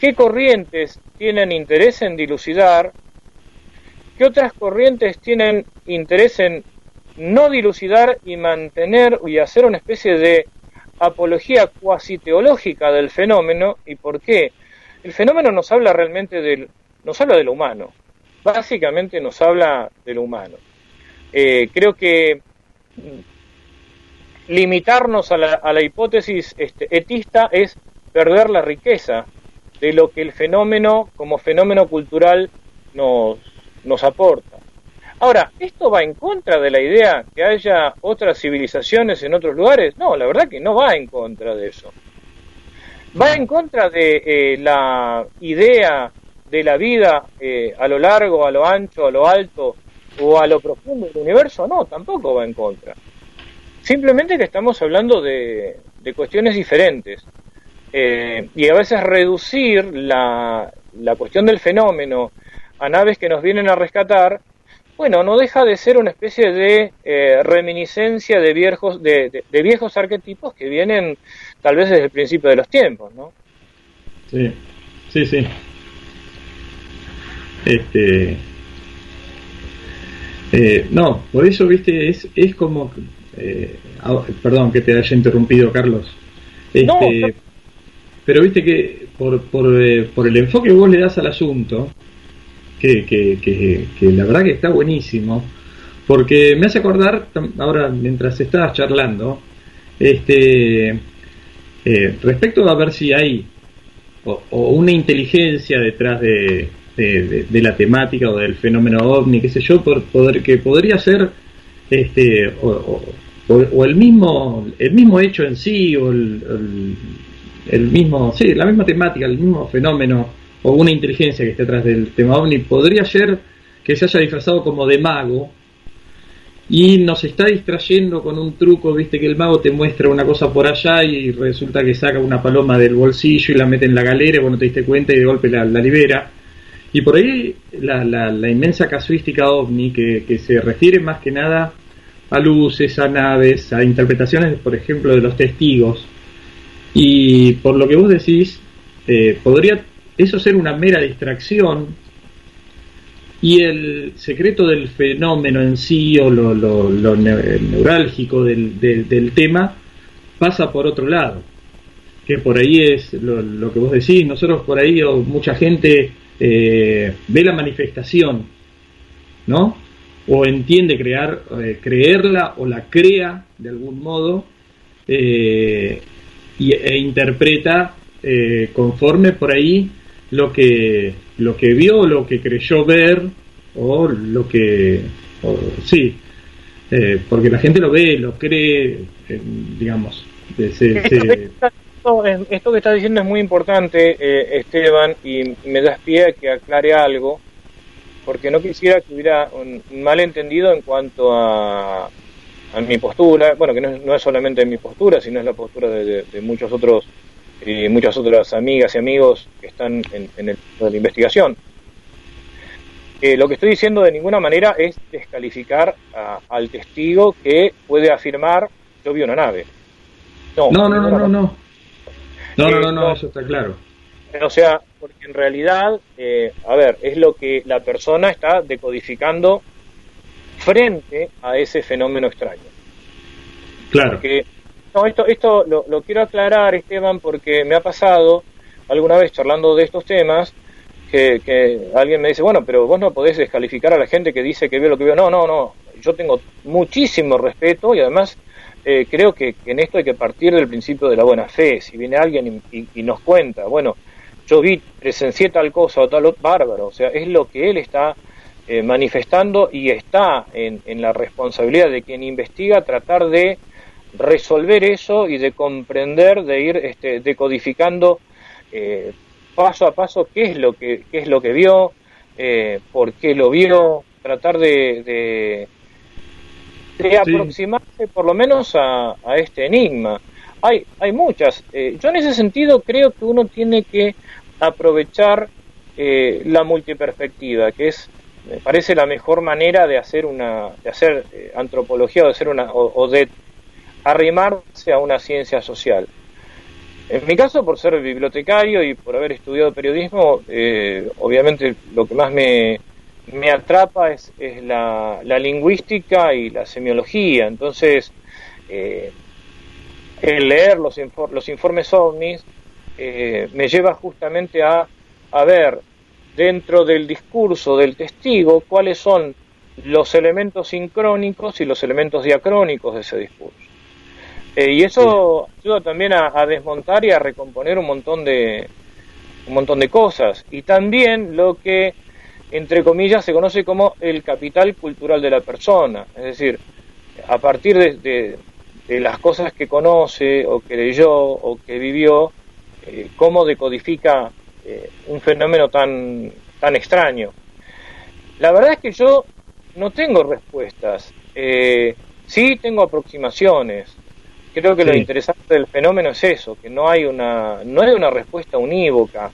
qué corrientes tienen interés en dilucidar ¿Qué otras corrientes tienen interés en no dilucidar y mantener y hacer una especie de apología cuasi teológica del fenómeno? ¿Y por qué? El fenómeno nos habla realmente del, nos habla de lo humano. Básicamente nos habla de lo humano. Eh, creo que limitarnos a la, a la hipótesis este, etista es perder la riqueza de lo que el fenómeno como fenómeno cultural nos, nos aporta. Ahora, ¿esto va en contra de la idea que haya otras civilizaciones en otros lugares? No, la verdad que no va en contra de eso. ¿Va en contra de eh, la idea de la vida eh, a lo largo, a lo ancho, a lo alto o a lo profundo del universo? No, tampoco va en contra. Simplemente que estamos hablando de, cuestiones diferentes. Eh, y a veces reducir la, la cuestión del fenómeno a naves que nos vienen a rescatar, bueno, no deja de ser una especie de eh, reminiscencia de viejos, de, viejos arquetipos que vienen tal vez desde el principio de los tiempos, ¿no? Sí, sí, sí. Este, Eh, no, por eso, viste, es, es como... Eh, perdón que te haya interrumpido, Carlos. Este, pero viste que por, por, eh, por, el enfoque que vos le das al asunto, que, que, que, la verdad que está buenísimo, porque me hace acordar, ahora mientras estabas charlando, este, eh, respecto a ver si hay o, una inteligencia detrás de, de, la temática o del fenómeno ovni, qué sé yo, por, poder, que podría ser este, o, o, el mismo el mismo hecho en sí o el, el, mismo sí la misma temática el mismo fenómeno o una inteligencia que esté atrás del tema ovni podría ser que se haya disfrazado como de mago y nos está distrayendo con un truco, viste que el mago te muestra una cosa por allá y resulta que saca una paloma del bolsillo y la mete en la galera, bueno, te diste cuenta y de golpe la, libera. Y por ahí la, la, inmensa casuística ovni que, que, se refiere más que nada a luces, a naves, a interpretaciones, por ejemplo, de los testigos. Y por lo que vos decís, eh, podría eso ser una mera distracción y el secreto del fenómeno en sí o lo, lo, neurálgico del, del, tema pasa por otro lado, que por ahí es lo, que vos decís, nosotros por ahí o mucha gente eh, ve la manifestación, ¿no? O entiende crear, eh, creerla o la crea de algún modo eh, y, e interpreta conforme por ahí lo que lo que vio, lo que creyó ver o lo que sí, eh, porque la gente lo ve, lo cree, eh, digamos. esto, que está diciendo es muy importante, eh, Esteban, y me das pie a que aclare algo, porque no quisiera que hubiera un malentendido en cuanto a, a mi postura, bueno, que no, es solamente mi postura, sino es la postura de, de muchos otros y muchas otras amigas y amigos que están en, el de la investigación. Eh, lo que estoy diciendo de ninguna manera es descalificar al testigo que puede afirmar yo vi una nave. No, no, no, no, no, no. No, no, no, eso está claro. O sea, porque en realidad, eh, a ver, es lo que la persona está decodificando frente a ese fenómeno extraño. Claro. Porque no, esto, esto lo, quiero aclarar, Esteban, porque me ha pasado alguna vez charlando de estos temas que, alguien me dice, bueno, pero vos no podés descalificar a la gente que dice que ve lo que veo. No, no, no. Yo tengo muchísimo respeto y además eh, creo que, en esto hay que partir del principio de la buena fe. Si viene alguien y, nos cuenta, bueno, yo vi, presencié tal cosa o tal bárbaro, o sea, es lo que él está eh, manifestando y está en, en la responsabilidad de quien investiga tratar de resolver eso y de comprender, de ir este, decodificando eh, paso a paso qué es lo que, qué es lo que vio, eh, por qué lo vio, tratar de, de, aproximarse por lo menos a, a, este enigma. Hay, hay muchas. Eh, yo en ese sentido creo que uno tiene que aprovechar la multiperspectiva, que es me parece la mejor manera de hacer una de hacer antropología o de hacer una o de arrimarse a una ciencia social. En mi caso, por ser bibliotecario y por haber estudiado periodismo, eh, obviamente lo que más me, me atrapa es, es la, la, lingüística y la semiología. Entonces, eh, el leer los, los informes ovnis eh, me lleva justamente a, a ver dentro del discurso del testigo cuáles son los elementos sincrónicos y los elementos diacrónicos de ese discurso. Eh, y eso ayuda también a, desmontar y a recomponer un montón de un montón de cosas. Y también lo que entre comillas se conoce como el capital cultural de la persona, es decir, a partir de, las cosas que conoce o que leyó o que vivió, eh, cómo decodifica eh, un fenómeno tan tan extraño. La verdad es que yo no tengo respuestas, sí tengo aproximaciones, Creo que lo interesante del fenómeno es eso, que no hay una, no hay una respuesta unívoca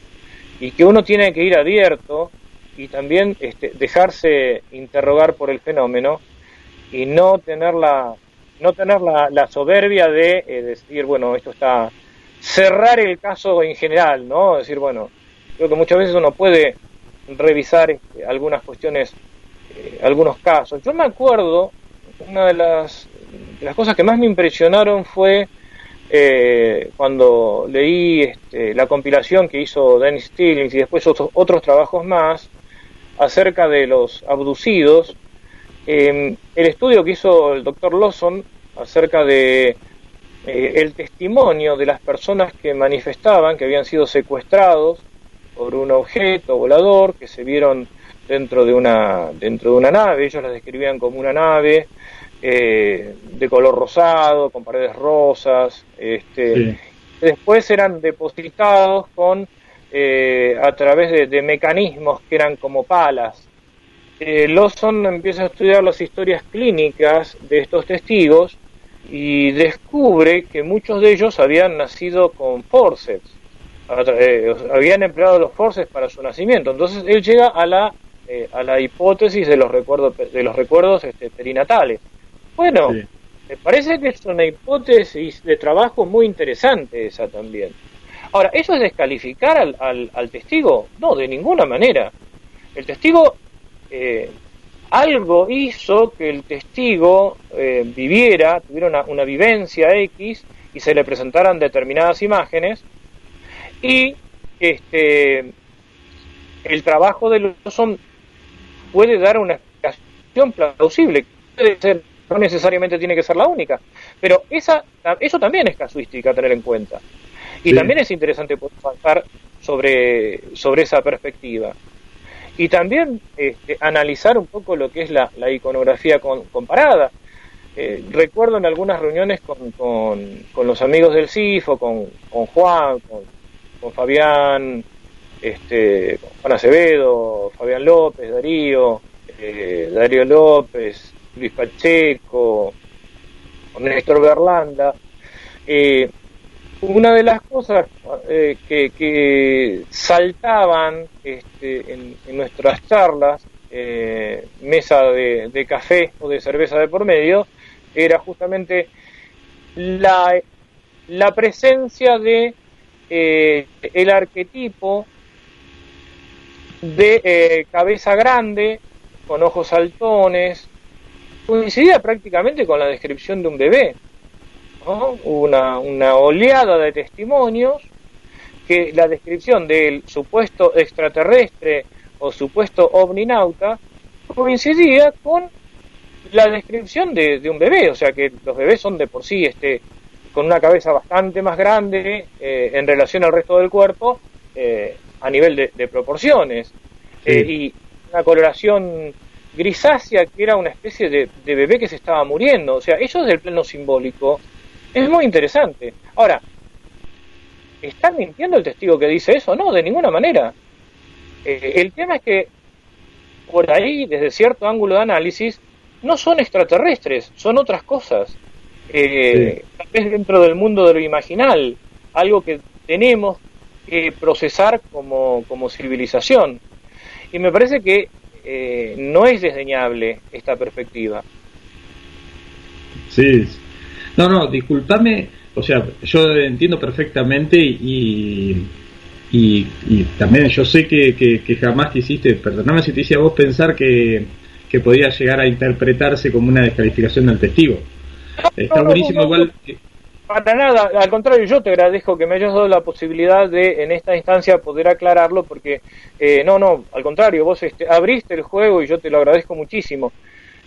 y que uno tiene que ir abierto y también este, dejarse interrogar por el fenómeno y no tener la, no tener la, soberbia de eh, decir, bueno, esto está, cerrar el caso en general, ¿no? Decir, bueno, creo que muchas veces uno puede revisar este, algunas cuestiones algunos casos. Yo me acuerdo, una de las, las cosas que más me impresionaron fue cuando leí este, la compilación que hizo Dennis Stillings y después otros, otros trabajos más acerca de los abducidos. el estudio que hizo el doctor Lawson acerca de eh, el testimonio de las personas que manifestaban que habían sido secuestrados por un objeto volador que se vieron dentro de una dentro de una nave. Ellos la describían como una nave eh, de color rosado con paredes rosas este después eran depositados con eh, a través de, mecanismos que eran como palas. Lawson empieza a estudiar las historias clínicas de estos testigos y descubre que muchos de ellos habían nacido con forceps, eh, habían empleado los forceps para su nacimiento. Entonces él llega a la eh, a la hipótesis de los recuerdos de los recuerdos este, perinatales. Bueno, me parece que es una hipótesis de trabajo muy interesante esa también. Ahora, ¿eso es descalificar al, al, al testigo? No, de ninguna manera. El testigo eh, algo hizo que el testigo eh, viviera, tuviera una, vivencia X y se le presentaran determinadas imágenes y este el trabajo de Lawson puede dar una explicación plausible, puede ser, no necesariamente tiene que ser la única, pero esa, eso también es casuística a tener en cuenta. Y también es interesante pensar sobre, sobre esa perspectiva y también este, analizar un poco lo que es la, iconografía comparada. Eh, recuerdo en algunas reuniones con, con, los amigos del CIFO, con, con Juan, con, Fabián, este, Juan Acevedo, Fabián López, Darío, eh, Darío López, Luis Pacheco, con Néstor Berlanda. Eh, una de las cosas eh, que, saltaban este, en, nuestras charlas, eh, mesa de, café o de cerveza de por medio, era justamente la, la presencia de eh, el arquetipo de cabeza grande, con ojos saltones, coincidía prácticamente con la descripción de un bebé una, una oleada de testimonios que la descripción del supuesto extraterrestre o supuesto ovninauta coincidía con la descripción de, un bebé, o sea que los bebés son de por sí este, con una cabeza bastante más grande eh, en relación al resto del cuerpo eh, a nivel de, proporciones. Eh, y una coloración grisácea que era una especie de, de, bebé que se estaba muriendo, o sea, eso es del plano simbólico es muy interesante. Ahora, ¿está mintiendo el testigo que dice eso? No, de ninguna manera. Eh, el tema es que por ahí, desde cierto ángulo de análisis, no son extraterrestres, son otras cosas. Eh, Tal vez dentro del mundo de lo imaginal, algo que tenemos que procesar como, como civilización. Y me parece que eh, no es desdeñable esta perspectiva. Sí, no, no, discúlpame, o sea, yo entiendo perfectamente y, y, también yo sé que, que, jamás quisiste, perdóname si te hice a vos pensar que, que podía llegar a interpretarse como una descalificación del testigo. Está buenísimo igual. Para nada, al contrario, yo te agradezco que me hayas dado la posibilidad de en esta instancia poder aclararlo porque eh, no, no, al contrario, vos este, abriste el juego y yo te lo agradezco muchísimo.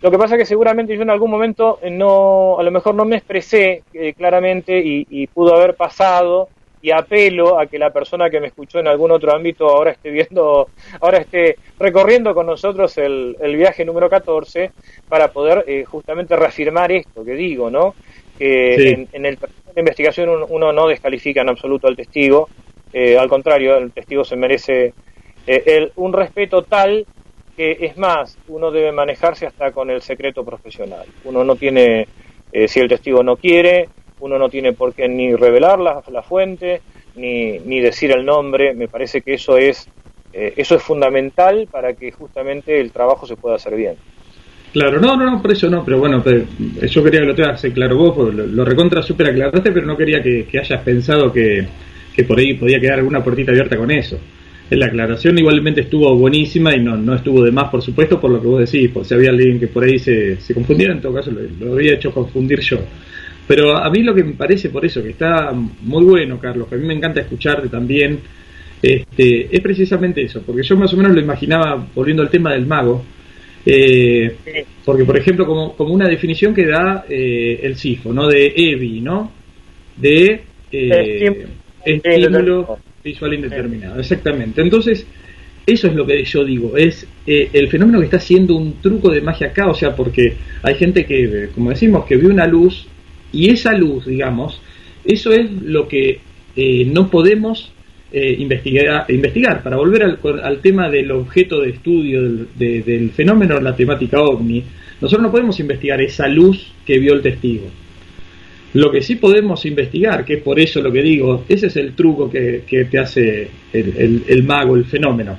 Lo que pasa es que seguramente yo en algún momento eh, no, a lo mejor no me expresé eh, claramente y, pudo haber pasado y apelo a que la persona que me escuchó en algún otro ámbito ahora esté viendo, ahora esté recorriendo con nosotros el, viaje número 14 para poder eh, justamente reafirmar esto que digo, ¿no? Que en, el de investigación uno, no descalifica en absoluto al testigo, al contrario, el testigo se merece el, un respeto tal que es más, uno debe manejarse hasta con el secreto profesional. Uno no tiene, eh, si el testigo no quiere, uno no tiene por qué ni revelar la, fuente, ni, ni, decir el nombre. Me parece que eso es, eh, eso es fundamental para que justamente el trabajo se pueda hacer bien. Claro, no, no, no, por eso no, pero bueno, yo quería que lo tengas claro vos, porque lo, recontra súper aclaraste, pero no quería que, hayas pensado que, que por ahí podía quedar alguna puertita abierta con eso. La aclaración igualmente estuvo buenísima y no, no estuvo de más, por supuesto, por lo que vos decís, por si había alguien que por ahí se, se confundiera, en todo caso lo, lo había hecho confundir yo. Pero a mí lo que me parece por eso, que está muy bueno, Carlos, que a mí me encanta escucharte también, este, es precisamente eso, porque yo más o menos lo imaginaba, volviendo al tema del mago, eh, porque por ejemplo, como, como una definición que da eh, el CIFO, ¿no? De EVI, ¿no? De eh, estímulo visual indeterminado, exactamente. Entonces, eso es lo que yo digo, es el fenómeno que está siendo un truco de magia acá, o sea, porque hay gente que, como decimos, que vio una luz y esa luz, digamos, eso es lo que no podemos eh, investigar, investigar. Para volver al, al, tema del objeto de estudio del, del fenómeno, la temática ovni, nosotros no podemos investigar esa luz que vio el testigo. Lo que sí podemos investigar, que es por eso lo que digo, ese es el truco que, que te hace el, el, el, mago, el fenómeno.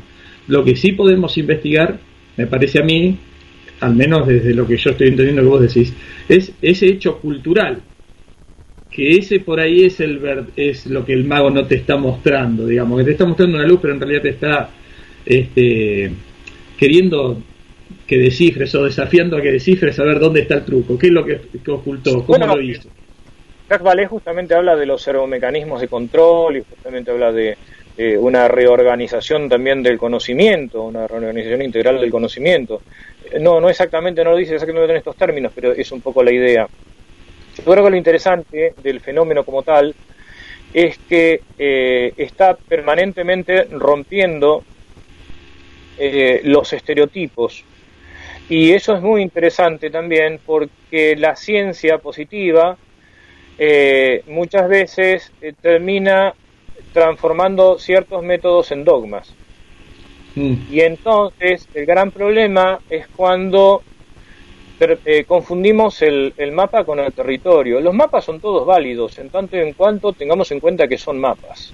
Lo que sí podemos investigar, me parece a mí, al menos desde lo que yo estoy entendiendo que vos decís, es ese hecho cultural que ese por ahí es el es lo que el mago no te está mostrando, digamos, que te está mostrando una luz, pero en realidad te está este, queriendo que descifres o desafiando a que descifres a ver dónde está el truco, qué es lo que, ocultó, cómo lo hizo. Jacques Vallée justamente habla de los servomecanismos de control y justamente habla de una reorganización también del conocimiento, una reorganización integral del conocimiento. No, no exactamente, no lo dice exactamente en estos términos, pero es un poco la idea. Yo creo que lo interesante del fenómeno como tal es que eh, está permanentemente rompiendo eh, los estereotipos. Y eso es muy interesante también porque la ciencia positiva eh, muchas veces termina transformando ciertos métodos en dogmas. Mm. Y entonces el gran problema es cuando eh, confundimos el, el, mapa con el territorio. Los mapas son todos válidos, en tanto y en cuanto tengamos en cuenta que son mapas.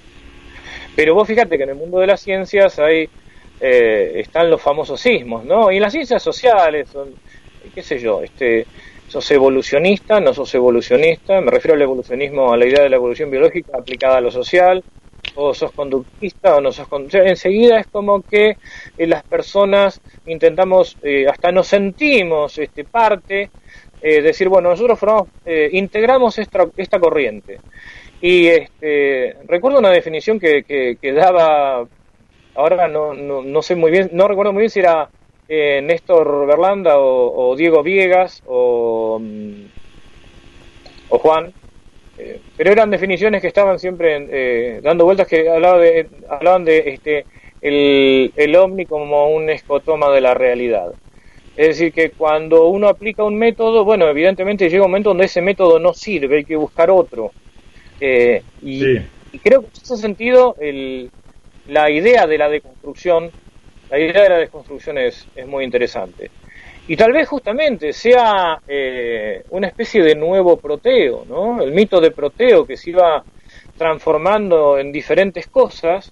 Pero vos fíjate que en el mundo de las ciencias hay, eh, están los famosos sismos, ¿no? Y en las ciencias sociales, son, qué sé yo, este, sos evolucionista, no sos evolucionista, me refiero al evolucionismo, a la idea de la evolución biológica aplicada a lo social, o sos conductista o no sos conductista. Enseguida es como que eh, las personas intentamos, eh, hasta nos sentimos este, parte, eh, decir, bueno, nosotros formamos, integramos esta, esta corriente. Y este, recuerdo una definición que, que, daba, ahora no, no, no, sé muy bien, no recuerdo muy bien si era Néstor Berlanda o, o, Diego Viegas o, mm, o Juan, eh, pero eran definiciones que estaban siempre eh, dando vueltas que hablaban de, hablaban de este, el, el ovni como un escotoma de la realidad. Es decir, que cuando uno aplica un método, bueno, evidentemente llega un momento donde ese método no sirve, hay que buscar otro. Eh, y, y, creo que en ese sentido el, la idea de la deconstrucción, la idea de la desconstrucción es, es muy interesante. Y tal vez justamente sea eh, una especie de nuevo Proteo, ¿no? El mito de Proteo que se iba transformando en diferentes cosas,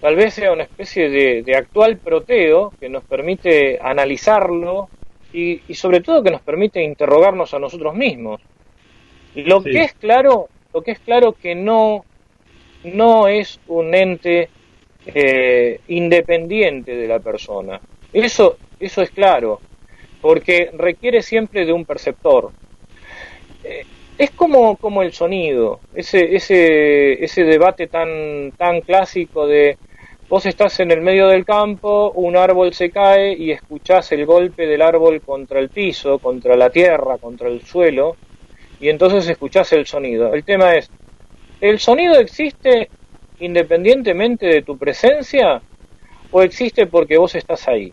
tal vez sea una especie de, de actual Proteo que nos permite analizarlo y, y, sobre todo que nos permite interrogarnos a nosotros mismos. Lo sí. que es claro, lo que es claro que no, no es un ente eh, independiente de la persona. Eso, eso es claro porque requiere siempre de un perceptor. Eh, es como, como el sonido, ese, ese, ese debate tan, tan clásico de vos estás en el medio del campo, un árbol se cae y escuchás el golpe del árbol contra el piso, contra la tierra, contra el suelo, y entonces escuchás el sonido. El tema es, ¿el sonido existe independientemente de tu presencia o existe porque vos estás ahí?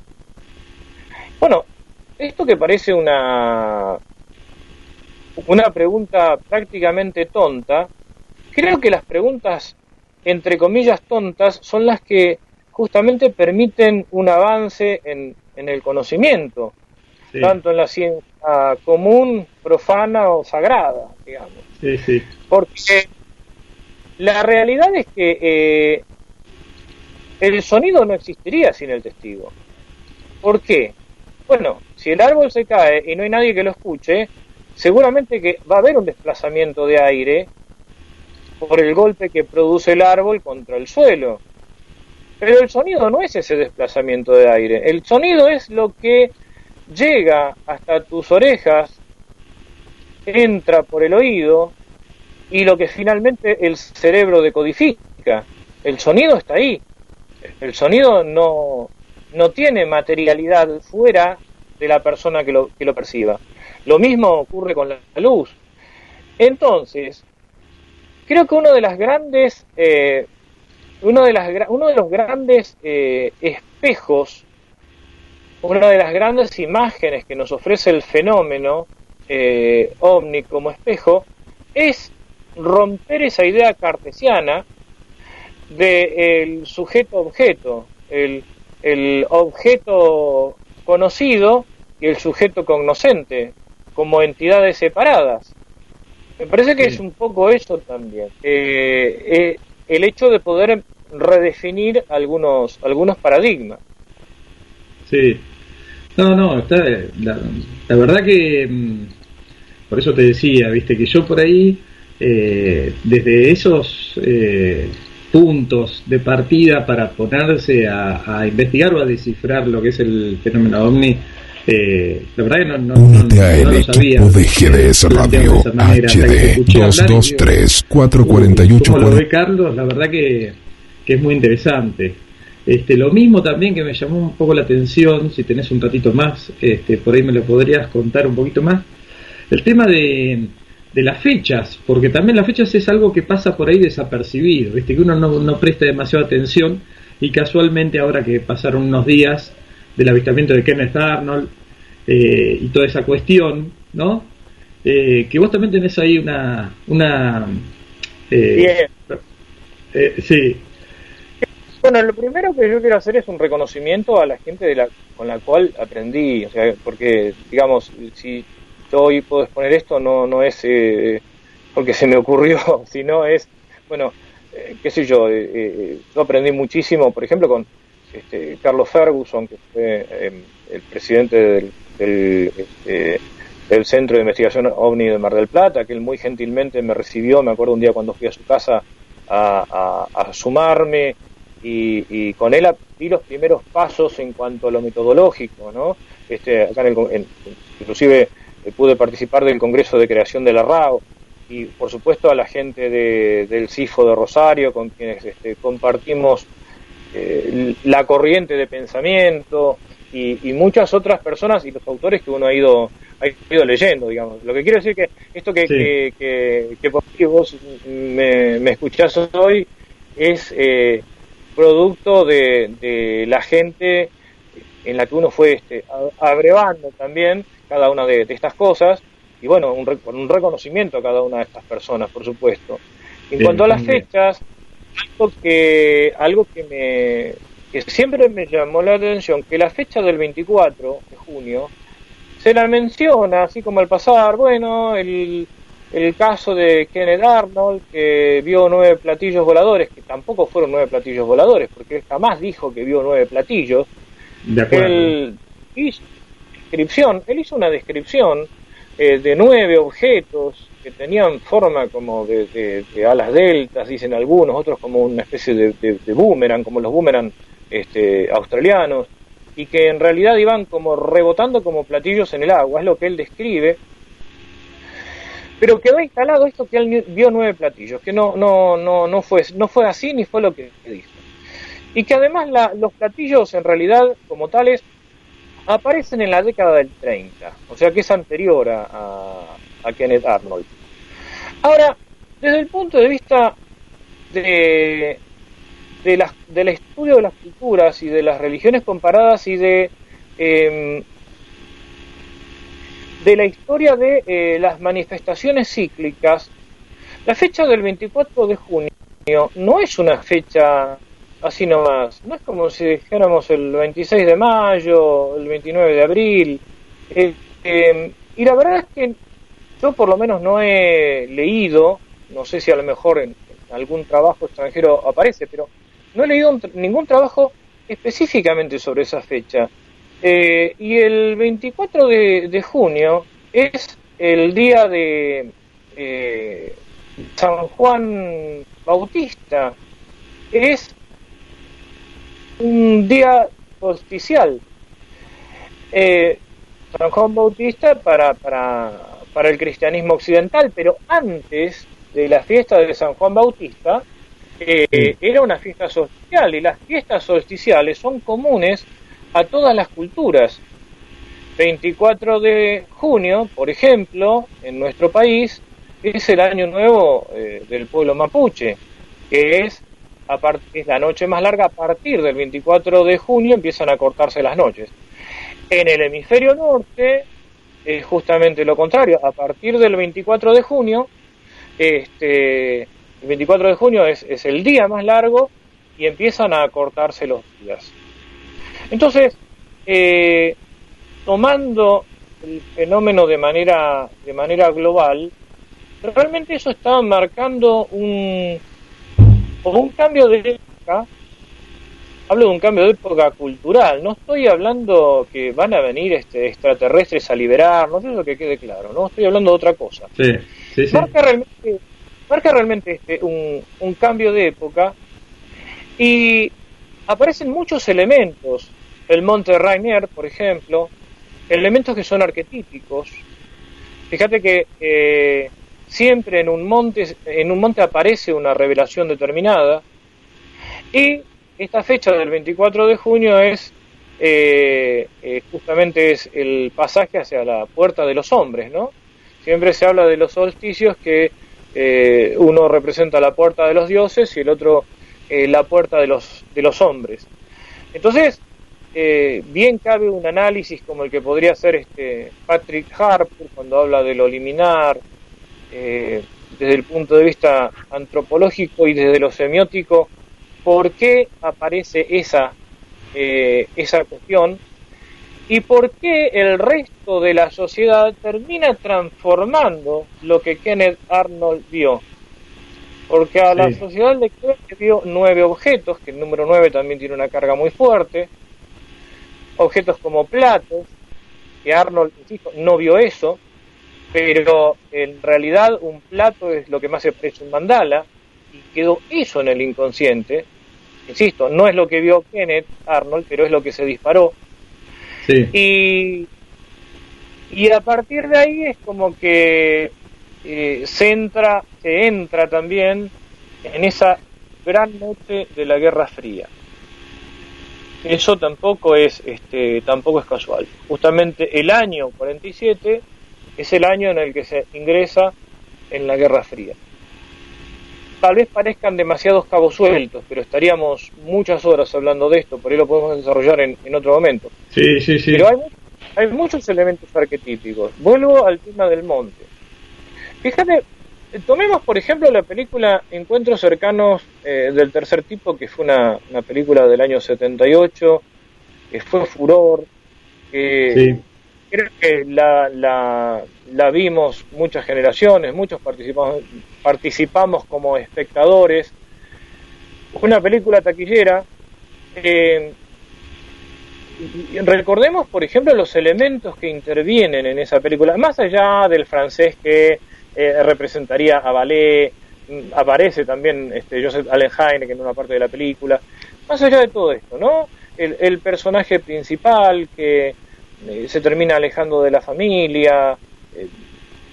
Bueno, esto que parece una, una pregunta prácticamente tonta, creo que las preguntas, entre comillas, tontas, son las que justamente permiten un avance en, en el conocimiento, sí. tanto en la ciencia común, profana o sagrada, digamos. Sí, sí. Porque la realidad es que eh, el sonido no existiría sin el testigo. ¿Por qué? Bueno, si el árbol se cae y no hay nadie que lo escuche, seguramente que va a haber un desplazamiento de aire por el golpe que produce el árbol contra el suelo. Pero el sonido no es ese desplazamiento de aire. El sonido es lo que llega hasta tus orejas, entra por el oído y lo que finalmente el cerebro decodifica. El sonido está ahí. El sonido no, no tiene materialidad fuera de la persona que lo, que lo perciba. Lo mismo ocurre con la luz. Entonces, creo que uno de las grandes, eh, uno, de las, uno de los grandes eh, espejos, una de las grandes imágenes que nos ofrece el fenómeno eh, ovni como espejo, es romper esa idea cartesiana del sujeto-objeto, el, el objeto conocido y el sujeto cognoscente como entidades separadas. Me parece que es un poco eso también. Eh, eh, el hecho de poder redefinir algunos, algunos paradigmas. Sí. No, no, está, la, verdad que mm, por eso te decía, viste, que yo por ahí, eh, desde esos puntos de partida para ponerse a, investigar o a descifrar lo que es el fenómeno ovni, eh, la verdad que no, no, Únete a el equipo de GDS Radio HD 223 448 Como lo ve Carlos, la verdad que, que es muy interesante. Este, lo mismo también que me llamó un poco la atención, si tenés un ratito más, este, por ahí me lo podrías contar un poquito más, el tema de, de las fechas, porque también las fechas es algo que pasa por ahí desapercibido, ¿viste? que uno no, no presta demasiada atención y casualmente ahora que pasaron unos días del avistamiento de Kenneth Arnold eh, y toda esa cuestión, ¿no? Eh, que vos también tenés ahí una... una eh, sí. Bueno, lo primero que yo quiero hacer es un reconocimiento a la gente de la, con la cual aprendí, o sea, porque, digamos, si hoy puedo exponer esto, no, no es porque se me ocurrió, sino es, bueno, qué sé yo, yo aprendí muchísimo, por ejemplo, con este, Carlos Ferguson, que fue em, el presidente este, del, Centro de Investigación OVNI de Mar del Plata, que él muy gentilmente me recibió, me acuerdo un día cuando fui a su casa a, sumarme y, con él di los primeros pasos en cuanto a lo metodológico, ¿no? Este, acá en inclusive eh, pude participar del Congreso de Creación de la RAO y por supuesto a la gente del CIFO de Rosario con quienes este, compartimos eh, la corriente de pensamiento y, muchas otras personas y los autores que uno ha ido ha ido leyendo, digamos. Lo que quiero decir que esto que, que, que, vos me, me escuchás hoy es eh, producto de, la gente en la que uno fue este, abrevando también cada una de, estas cosas y bueno, un, un reconocimiento a cada una de estas personas, por supuesto. En cuanto a las fechas, algo que, algo que me que siempre me llamó la atención, que la fecha del 24 de junio se la menciona, así como al pasar, bueno, el, el caso de Kenneth Arnold, que vio nueve platillos voladores, que tampoco fueron nueve platillos voladores, porque él jamás dijo que vio nueve platillos. De. Él hizo, descripción, él hizo una descripción eh, de nueve objetos que tenían forma como de, alas deltas, dicen algunos, otros como una especie de, boomerang, como los boomerang este, australianos, y que en realidad iban como rebotando como platillos en el agua, es lo que él describe. Pero quedó instalado esto que él vio nueve platillos, que no, no, no, no, fue, no fue así ni fue lo que dijo. Y que además los platillos en realidad como tales aparecen en la década del 30, o sea que es anterior a, a Kenneth Arnold. Ahora, desde el punto de vista de, de la, del estudio de las culturas y de las religiones comparadas y de, em, de la historia de eh, las manifestaciones cíclicas, la fecha del 24 de junio no es una fecha así nomás, no es como si dijéramos el 26 de mayo, el 29 de abril, eh, em, y la verdad es que yo por lo menos no he leído, no sé si a lo mejor en, algún trabajo extranjero aparece, pero no he leído ningún trabajo específicamente sobre esa fecha. Eh, y el 24 de, junio es el día de eh, San Juan Bautista. Es un día solsticial. Eh, San Juan Bautista para, para, para el cristianismo occidental, pero antes de la fiesta de San Juan Bautista, eh, era una fiesta solsticial y las fiestas solsticiales son comunes a todas las culturas. 24 de junio, por ejemplo, en nuestro país, es el año nuevo eh, del pueblo mapuche, que es, es la noche más larga. A partir del 24 de junio empiezan a cortarse las noches. En el hemisferio norte es justamente lo contrario. A partir del 24 de junio, este, el 24 de junio es, es el día más largo y empiezan a cortarse los días. Entonces, eh, tomando el fenómeno de manera, de manera global, realmente eso está marcando un, un cambio de época. Hablo de un cambio de época cultural. No estoy hablando que van a venir este, extraterrestres a liberar, no sé lo que quede claro. No estoy hablando de otra cosa. Marca realmente, marca realmente este, un, un cambio de época y aparecen muchos elementos. El monte Rainier, por ejemplo, elementos que son arquetípicos. Fíjate que eh, siempre en un monte aparece una revelación determinada y esta fecha del 24 de junio es eh, eh, justamente es el pasaje hacia la puerta de los hombres, ¿no? Siempre se habla de los solsticios que uno representa la puerta de los dioses y el otro la puerta de los de los hombres. Entonces eh, bien cabe un análisis como el que podría hacer este Patrick Harper cuando habla de lo liminar, eh, desde el punto de vista antropológico y desde lo semiótico, por qué aparece esa, eh, esa cuestión y por qué el resto de la sociedad termina transformando lo que Kenneth Arnold vio. Porque a la sociedad le vio nueve objetos, que el número nueve también tiene una carga muy fuerte, objetos como platos, que Arnold, insisto, no vio eso, pero en realidad un plato es lo que más se parece un mandala, y quedó eso en el inconsciente. Insisto, no es lo que vio Kenneth Arnold, pero es lo que se disparó. Y, y a partir de ahí es como que eh, se, entra, se entra también en esa gran noche de la Guerra Fría eso tampoco es este tampoco es casual. Justamente el año 47 es el año en el que se ingresa en la Guerra Fría. Tal vez parezcan demasiados cabos sueltos, pero estaríamos muchas horas hablando de esto, por ahí lo podemos desarrollar en, en otro momento. Sí, sí, sí. Pero hay, hay muchos elementos arquetípicos. Vuelvo al tema del monte. Fíjate, Tomemos, por ejemplo, la película Encuentros cercanos eh, del tercer tipo, que fue una, película del año 78, que fue furor, que creo que la, la, vimos muchas generaciones, muchos participamos, participamos como espectadores. Una película taquillera. Eh, recordemos, por ejemplo, los elementos que intervienen en esa película, más allá del francés que eh, representaría a Ballet, mm, aparece también este, Joseph Allen que en una parte de la película. Más allá de todo esto, ¿no? El, personaje principal que eh, se termina alejando de la familia, eh,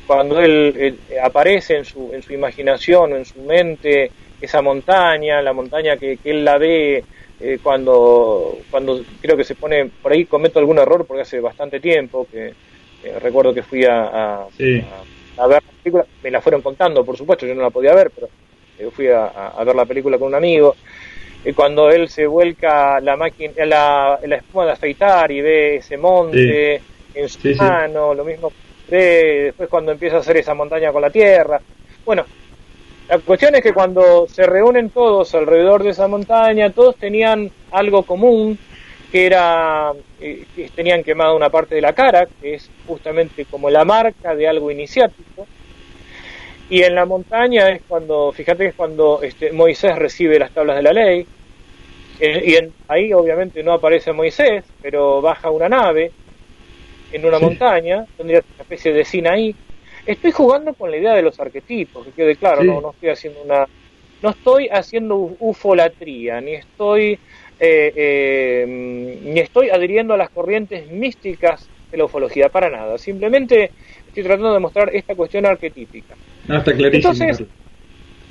cuando él aparece en su, en su imaginación o en su mente esa montaña, la montaña que, él la ve cuando, cuando creo que se pone, por ahí cometo algún error porque hace bastante tiempo que recuerdo que fui a a ver la película, me la fueron contando, por supuesto, yo no la podía ver, pero eh, fui a, ver la película con un amigo. Y cuando él se vuelca la máquina, la, la espuma de afeitar y ve ese monte en su mano, lo mismo ve después cuando empieza a hacer esa montaña con la tierra. Bueno, la cuestión es que cuando se reúnen todos alrededor de esa montaña, todos tenían algo común, que era eh, que tenían quemado una parte de la cara, que es justamente como la marca de algo iniciático. Y en la montaña es cuando, fíjate que es cuando este, Moisés recibe las tablas de la ley. Eh, y ahí obviamente no aparece Moisés, pero baja una nave en una montaña, tendría una especie de Sinaí. Estoy jugando con la idea de los arquetipos, que quede claro, no, no estoy haciendo una, no estoy haciendo ufolatría, ni estoy eh, ni estoy adhiriendo a las corrientes místicas de la ufología, para nada. Simplemente estoy tratando de mostrar esta cuestión arquetípica. Ah, está clarísimo. Entonces,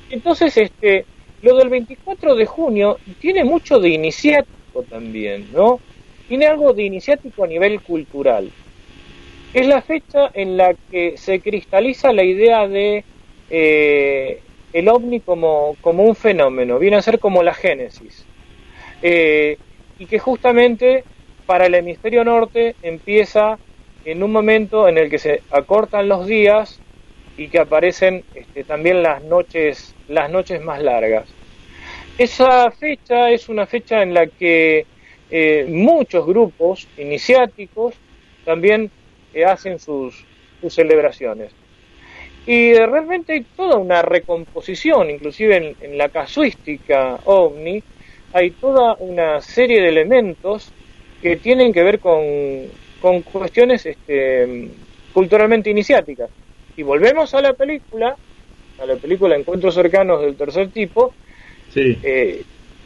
entonces este, lo del 24 de junio tiene mucho de iniciático también, ¿no? Tiene algo de iniciático a nivel cultural. Es la fecha en la que se cristaliza la idea de eh, el ovni como, como un fenómeno, viene a ser como la génesis. Eh, y que justamente para el hemisferio norte empieza en un momento en el que se acortan los días y que aparecen este, también las noches, las noches más largas. Esa fecha es una fecha en la que eh, muchos grupos iniciáticos también eh, hacen sus, celebraciones. Y realmente hay toda una recomposición, inclusive en, la casuística ovni, hay toda una serie de elementos que tienen que ver con, con cuestiones este, culturalmente iniciáticas. Y volvemos a la película, a la película Encuentros cercanos del tercer tipo, sí. Eh,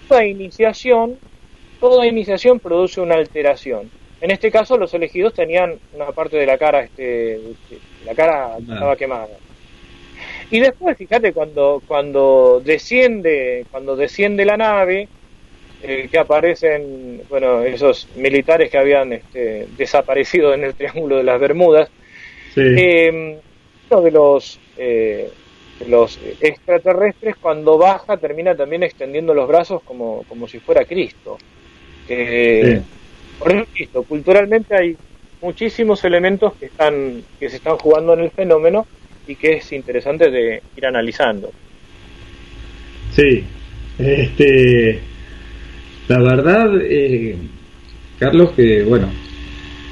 toda iniciación, toda iniciación produce una alteración. En este caso los elegidos tenían una parte de la cara, este, la cara estaba quemada. Y después, fíjate, cuando, cuando desciende, cuando desciende la nave, eh, que aparecen, bueno, esos militares que habían este, desaparecido en el Triángulo de las Bermudas, eh, uno de los eh, los extraterrestres cuando baja termina también extendiendo los brazos como, como si fuera Cristo. Eh, Por eso, culturalmente hay muchísimos elementos que están que se están jugando en el fenómeno y que es interesante de ir analizando. Sí, este, la verdad, eh, Carlos, que bueno,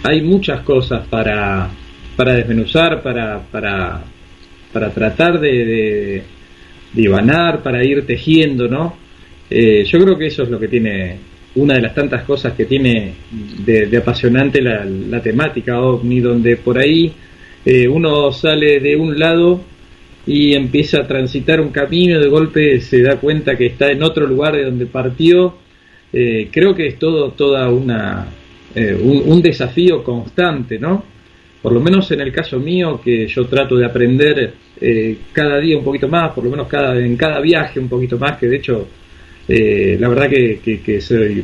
hay muchas cosas para, para desmenuzar, para, para, para tratar de, de, para ir tejiendo, ¿no? Eh, yo creo que eso es lo que tiene, una de las tantas cosas que tiene de, apasionante la, la, temática ovni, donde por ahí eh, uno sale de un lado y empieza a transitar un camino, de golpe se da cuenta que está en otro lugar de donde partió. Eh, creo que es todo toda una un, un, desafío constante, ¿no? por lo menos en el caso mío, que yo trato de aprender eh, cada día un poquito más, por lo menos cada, en cada viaje un poquito más, que de hecho, eh, la verdad que, soy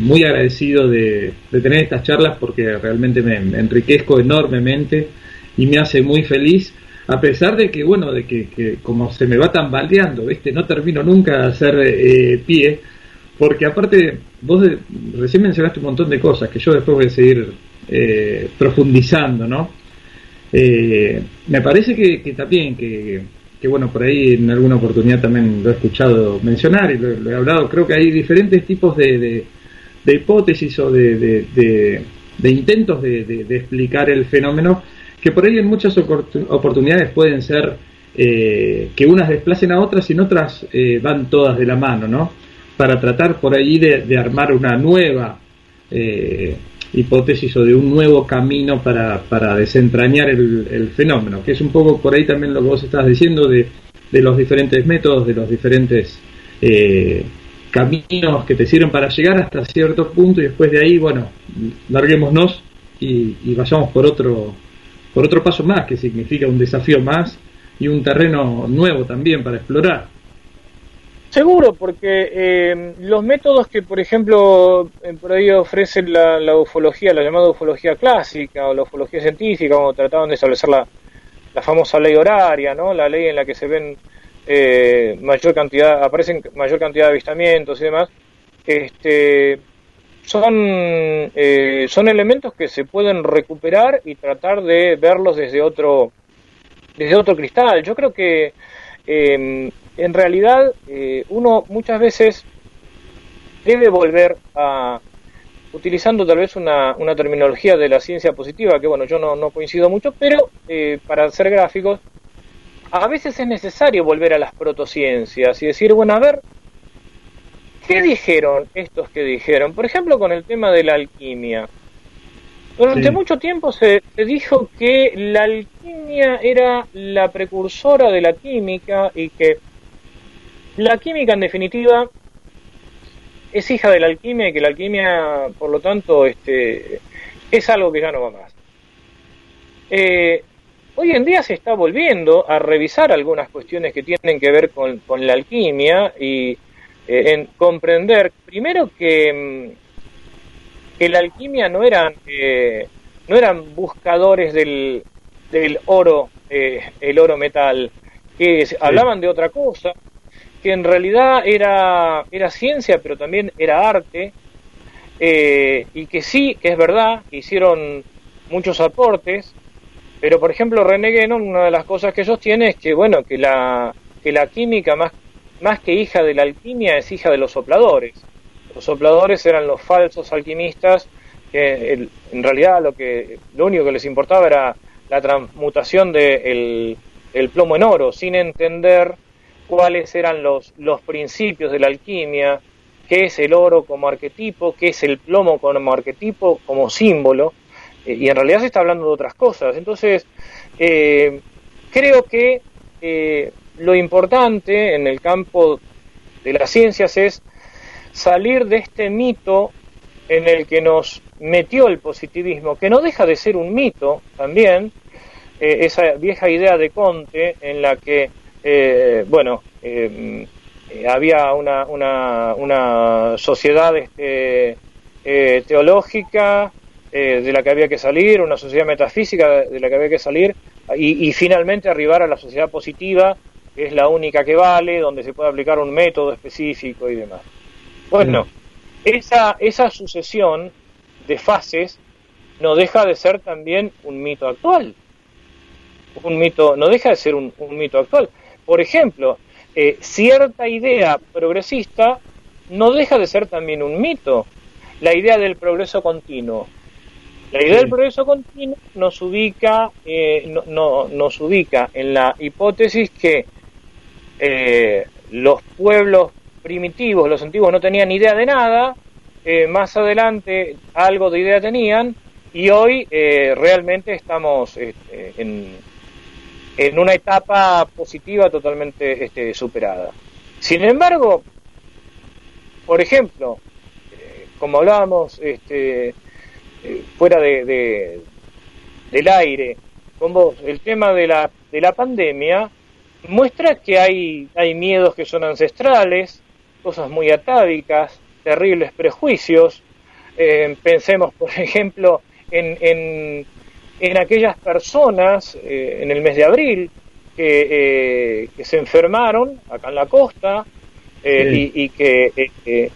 muy agradecido de, tener estas charlas porque realmente me, enriquezco enormemente y me hace muy feliz a pesar de que bueno de que, como se me va tambaleando ¿viste? no termino nunca de hacer eh, pie porque aparte vos recién mencionaste un montón de cosas que yo después voy a seguir eh, profundizando, ¿no? Eh, me parece que, también, que, bueno, por ahí en alguna oportunidad también lo he escuchado mencionar y lo, he hablado, creo que hay diferentes tipos de, hipótesis o de, intentos de, explicar el fenómeno que por ahí en muchas oportunidades pueden ser eh, que unas desplacen a otras y en otras van todas de la mano, ¿no? Para tratar por allí de, armar una nueva hipótesis o de un nuevo camino para, para desentrañar el, fenómeno, que es un poco por ahí también lo que vos estás diciendo de, de los diferentes métodos, de los diferentes eh, caminos que te sirven para llegar hasta cierto punto y después de ahí, bueno, larguémonos y, y vayamos por otro, por otro paso más, que significa un desafío más y un terreno nuevo también para explorar. Seguro, porque eh, los métodos que, por ejemplo, eh, por ahí ofrecen la, ufología, la llamada ufología clásica o la ufología científica, como trataban de establecer la, famosa ley horaria, ¿no? La ley en la que se ven eh, mayor cantidad, aparecen mayor cantidad de avistamientos y demás, este, son, son elementos que se pueden recuperar y tratar de verlos desde otro, desde otro cristal. Yo creo que en realidad eh, uno muchas veces debe volver a, utilizando tal vez una, una, terminología de la ciencia positiva, que bueno, yo no, no coincido mucho, pero eh, para ser gráficos, a veces es necesario volver a las protociencias y decir, bueno, a ver, ¿qué dijeron estos que dijeron? Por ejemplo, con el tema de la alquimia. Durante mucho tiempo se, se, dijo que la alquimia era la precursora de la química y que la química, en definitiva, es hija de la alquimia y que la alquimia, por lo tanto, este, es algo que ya no va más. Eh, hoy en día se está volviendo a revisar algunas cuestiones que tienen que ver con, la alquimia y eh, en comprender, primero que, mm, que la alquimia no eran, eh, no eran buscadores del, del oro, el oro metal, que hablaban de otra cosa, que en realidad era, era ciencia, pero también era arte, eh, y que sí, que es verdad, que hicieron muchos aportes, pero por ejemplo René Guénon, una de las cosas que sostiene es que, bueno, que la, que la química más, más que hija de la alquimia es hija de los sopladores. Los sopladores eran los falsos alquimistas que en realidad lo que lo único que les importaba era la transmutación del el plomo en oro, sin entender cuáles eran los, los principios de la alquimia, qué es el oro como arquetipo, qué es el plomo como arquetipo, como símbolo, eh, y en realidad se está hablando de otras cosas. Entonces, eh, creo que eh, lo importante en el campo de las ciencias es salir de este mito en el que nos metió el positivismo, que no deja de ser un mito también, esa vieja idea de Conte en la que eh, bueno, eh, había una, una, una sociedad este, eh, teológica de la que había que salir, una sociedad metafísica de la que había que salir, y, finalmente arribar a la sociedad positiva, que es la única que vale, donde se puede aplicar un método específico y demás. Bueno, esa, esa sucesión de fases no deja de ser también un mito actual. Un mito, no deja de ser un mito actual. Por ejemplo, eh, cierta idea progresista no deja de ser también un mito, la idea del progreso continuo. La idea del progreso continuo nos ubica, eh, no, nos ubica en la hipótesis que eh, los pueblos primitivos, los antiguos, no tenían idea de nada, más adelante algo de idea tenían, y hoy realmente estamos en, en una etapa positiva totalmente este, superada. Sin embargo, por ejemplo, eh, como hablábamos este, eh, fuera de, del aire con vos, el tema de la, de la pandemia muestra que hay, hay miedos que son ancestrales, cosas muy atávicas, terribles prejuicios. Eh, pensemos, por ejemplo, en en aquellas personas eh, en el mes de abril que, eh, que, se enfermaron acá en la costa eh, y, que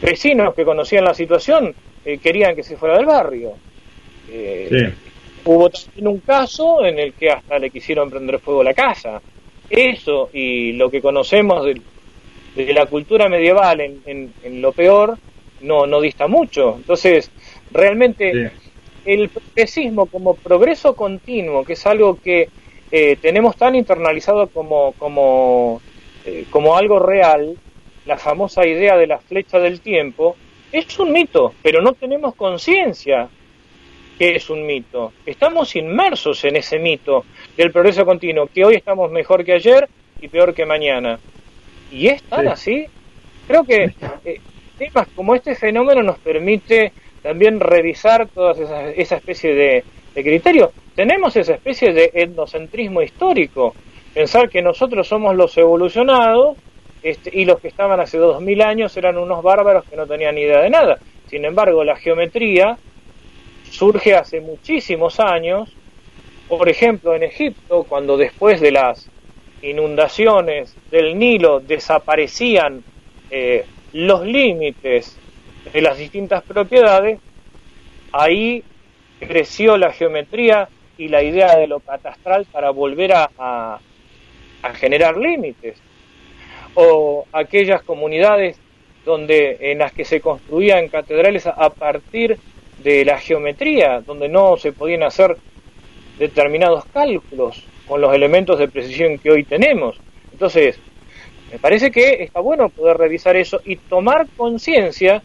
vecinos que conocían la situación querían que se fuera del barrio. Hubo también un caso en el que hasta le quisieron prender fuego la casa. Eso y lo que conocemos de, de la cultura medieval en, en, lo peor no, no dista mucho. Entonces, realmente el progresismo como progreso continuo, que es algo que eh, tenemos tan internalizado como, como, eh, como algo real, la famosa idea de la flecha del tiempo, es un mito, pero no tenemos conciencia que es un mito. Estamos inmersos en ese mito del progreso continuo, que hoy estamos mejor que ayer y peor que mañana. ¿Y es tan así? Creo que eh, temas como este fenómeno nos permite también revisar toda esa, esa especie de, criterio. Tenemos esa especie de etnocentrismo histórico, pensar que nosotros somos los evolucionados este, y los que estaban hace dos mil años eran unos bárbaros que no tenían idea de nada. Sin embargo, la geometría surge hace muchísimos años, por ejemplo en Egipto, cuando después de las inundaciones del Nilo desaparecían eh, los límites de las distintas propiedades, ahí creció la geometría y la idea de lo catastral para volver a, a, generar límites. O aquellas comunidades donde en las que se construían catedrales a partir de la geometría, donde no se podían hacer determinados cálculos con los elementos de precisión que hoy tenemos. Entonces, me parece que está bueno poder revisar eso y tomar conciencia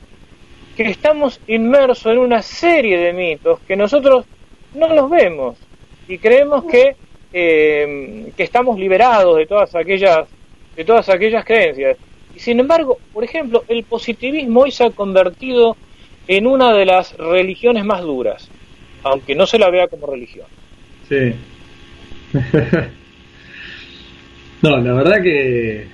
que estamos inmersos en una serie de mitos que nosotros no los vemos y creemos que, eh, que estamos liberados de todas aquellas de todas aquellas creencias. Y sin embargo, por ejemplo, el positivismo hoy se ha convertido en una de las religiones más duras, aunque no se la vea como religión. Sí. no, la verdad que...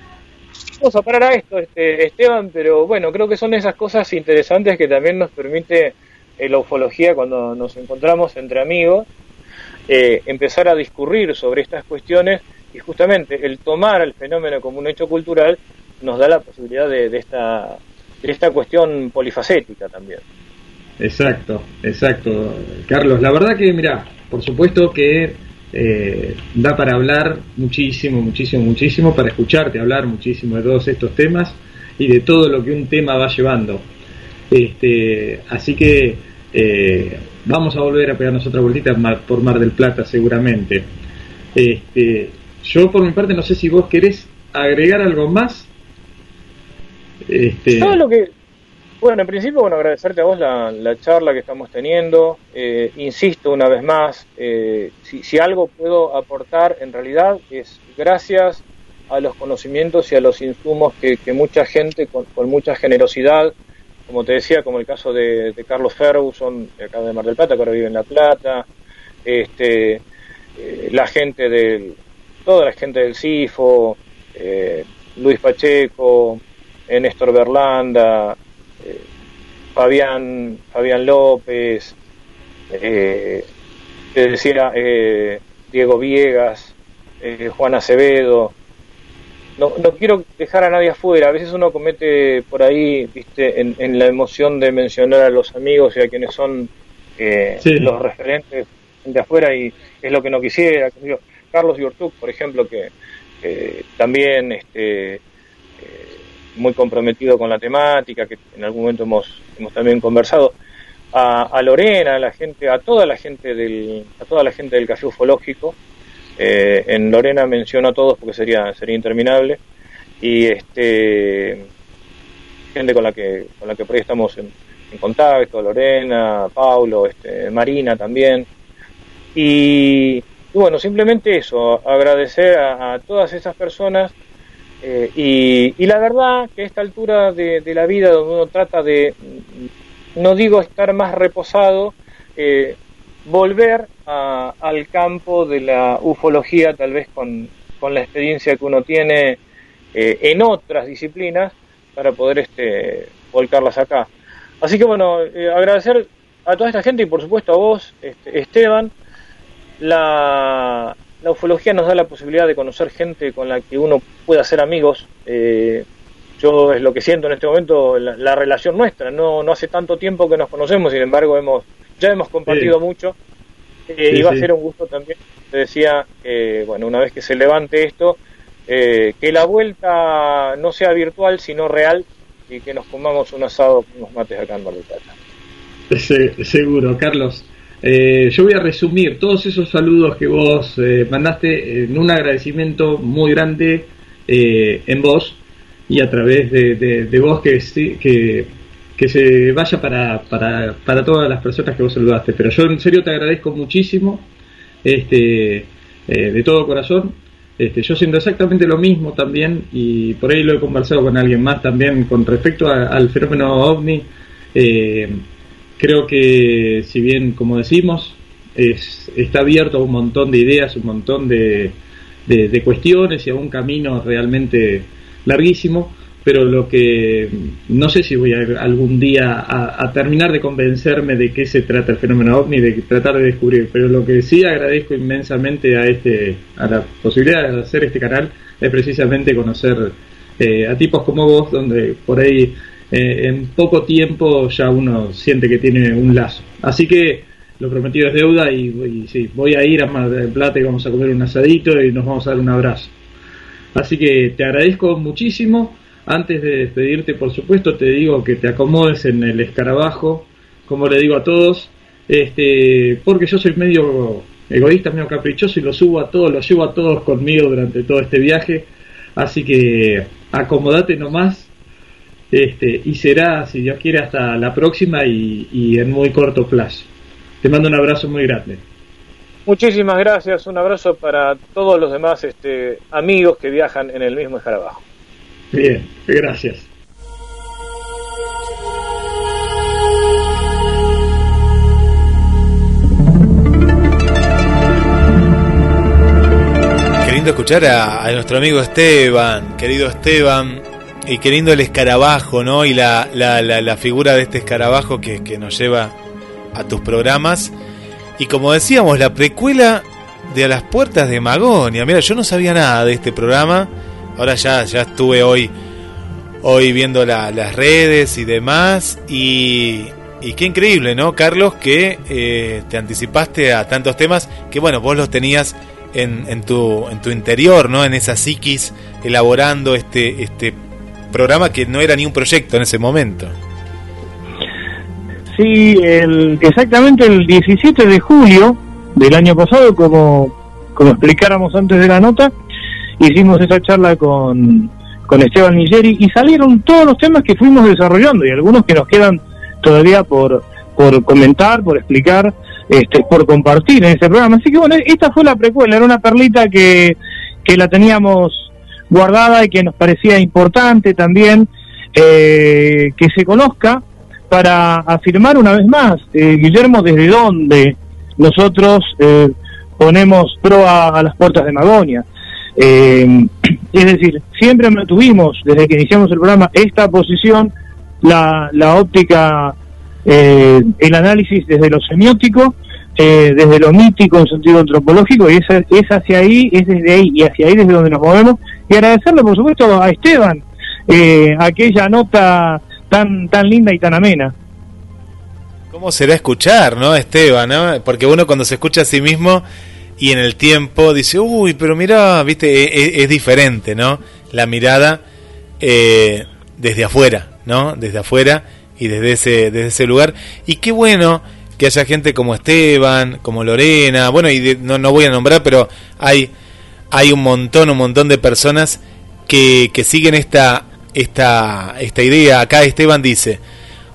Vamos a parar a esto, este, Esteban, pero bueno, creo que son esas cosas interesantes que también nos permite eh, la ufología cuando nos encontramos entre amigos, eh, empezar a discurrir sobre estas cuestiones y justamente el tomar el fenómeno como un hecho cultural nos da la posibilidad de, esta, de esta cuestión polifacética también. Exacto, exacto, Carlos. La verdad que, mira, por supuesto que eh, da para hablar muchísimo, muchísimo, muchísimo, para escucharte hablar muchísimo de todos estos temas y de todo lo que un tema va llevando. Este, así que eh, vamos a volver a pegarnos otra vueltita por Mar del Plata seguramente. Este, yo por mi parte no sé si vos querés agregar algo más. Este... lo que bueno, en principio, bueno, agradecerte a vos la, charla que estamos teniendo. Eh, insisto una vez más, eh, si, algo puedo aportar, en realidad es gracias a los conocimientos y a los insumos que, mucha gente, con, mucha generosidad, como te decía, como el caso de, Carlos Ferguson, de acá de Mar del Plata, que ahora vive en La Plata, este, eh, la gente del, toda la gente del CIFO, Luis Pacheco, Néstor Berlanda, Fabián, Fabián López, eh, te decía eh, Diego Viegas, eh, Juan Acevedo. No, no quiero dejar a nadie afuera. A veces uno comete por ahí, viste, en, la emoción de mencionar a los amigos y a quienes son eh, los referentes de afuera y es lo que no quisiera. Carlos Yurtuk, por ejemplo, que también este, muy comprometido con la temática, que en algún momento hemos, hemos también conversado, a, Lorena, a la gente, a toda la gente del, a toda la gente del café ufológico. Eh, en Lorena menciono a todos porque sería, sería interminable. Y este gente con la que, con la que por ahí estamos en, contacto, Lorena, Paulo, este, Marina también. Y, bueno, simplemente eso, agradecer a todas esas personas eh, y, la verdad que a esta altura de, la vida, donde uno trata de, no digo estar más reposado, eh, volver al campo de la ufología, tal vez con, la experiencia que uno tiene eh, en otras disciplinas, para poder este, volcarlas acá. Así que bueno, agradecer a toda esta gente y por supuesto a vos, este, Esteban, la, la ufología nos da la posibilidad de conocer gente con la que uno pueda ser amigos. Eh, yo es lo que siento en este momento, la, relación nuestra. No, no hace tanto tiempo que nos conocemos, sin embargo, hemos ya hemos compartido mucho. Eh, y va a ser un gusto también. Te decía, eh, bueno, una vez que se levante esto, que la vuelta no sea virtual, sino real, y que nos comamos un asado con unos mates acá en Mar del Plata. seguro, Carlos. Eh, yo voy a resumir todos esos saludos que vos eh, mandaste en un agradecimiento muy grande eh, en vos y a través de, vos que, que, que se vaya para, para, para, todas las personas que vos saludaste. Pero yo en serio te agradezco muchísimo, este, de todo corazón. Este, yo siento exactamente lo mismo también y por ahí lo he conversado con alguien más también con respecto al fenómeno ovni. Eh, creo que si bien, como decimos, es, está abierto a un montón de ideas, un montón de, de, cuestiones y a un camino realmente larguísimo, pero lo que no sé si voy a algún día a, terminar de convencerme de qué se trata el fenómeno ovni, de tratar de descubrir, pero lo que sí agradezco inmensamente a este a la posibilidad de hacer este canal es precisamente conocer eh, a tipos como vos, donde por ahí eh, en poco tiempo ya uno siente que tiene un lazo. Así que lo prometido es deuda y, sí, voy a ir a Mar del Plata y vamos a comer un asadito y nos vamos a dar un abrazo. Así que te agradezco muchísimo. Antes de despedirte, por supuesto, te digo que te acomodes en el escarabajo, como le digo a todos, este, porque yo soy medio egoísta, medio caprichoso y lo subo a todos, lo llevo a todos conmigo durante todo este viaje. Así que acomodate nomás este, y será, si Dios quiere, hasta la próxima y, en muy corto plazo. Te mando un abrazo muy grande. Muchísimas gracias, un abrazo para todos los demás este, amigos que viajan en el mismo escarabajo. Bien, gracias. Queriendo escuchar a, nuestro amigo Esteban, querido Esteban, y queriendo el escarabajo, ¿no? Y la, la, la, figura de este escarabajo que, que nos lleva a tus programas. Y como decíamos, la precuela de A las Puertas de Magonia. Mira, yo no sabía nada de este programa. Ahora ya, ya estuve hoy, hoy viendo las redes y demás. Y, y qué increíble, ¿no, Carlos? Que eh, te anticipaste a tantos temas que, bueno, vos los tenías en, en, tu, en tu interior, ¿no? En esa psiquis, elaborando este, este programa que no era ni un proyecto en ese momento. Sí, el, exactamente el 17 de julio del año pasado, como, como explicáramos antes de la nota, hicimos esa charla con, con Esteban Nigeri y salieron todos los temas que fuimos desarrollando y algunos que nos quedan todavía por, por comentar, por explicar, este, por compartir en ese programa. Así que bueno, esta fue la precuela, era una perlita que, que la teníamos guardada y que nos parecía importante también eh, que se conozca para afirmar una vez más, eh, Guillermo, desde dónde nosotros eh, ponemos proa a las puertas de Magonia. Eh, es decir, siempre tuvimos, desde que iniciamos el programa, esta posición, la, la óptica, el análisis desde lo semiótico, desde lo mítico en sentido antropológico, y es, es hacia ahí, es desde ahí y hacia ahí desde donde nos movemos. Y agradecerle, por supuesto, a Esteban, aquella nota tan, tan linda y tan amena. ¿Cómo será escuchar, no, Esteban? ¿no? Porque uno cuando se escucha a sí mismo y en el tiempo dice, uy, pero mira, viste, e, e, es, diferente, ¿no? La mirada eh, desde afuera, ¿no? Desde afuera y desde ese, desde ese lugar. Y qué bueno que haya gente como Esteban, como Lorena, bueno, y no, no voy a nombrar, pero hay, hay un montón, un montón de personas que, que siguen esta esta, esta idea. Acá Esteban dice,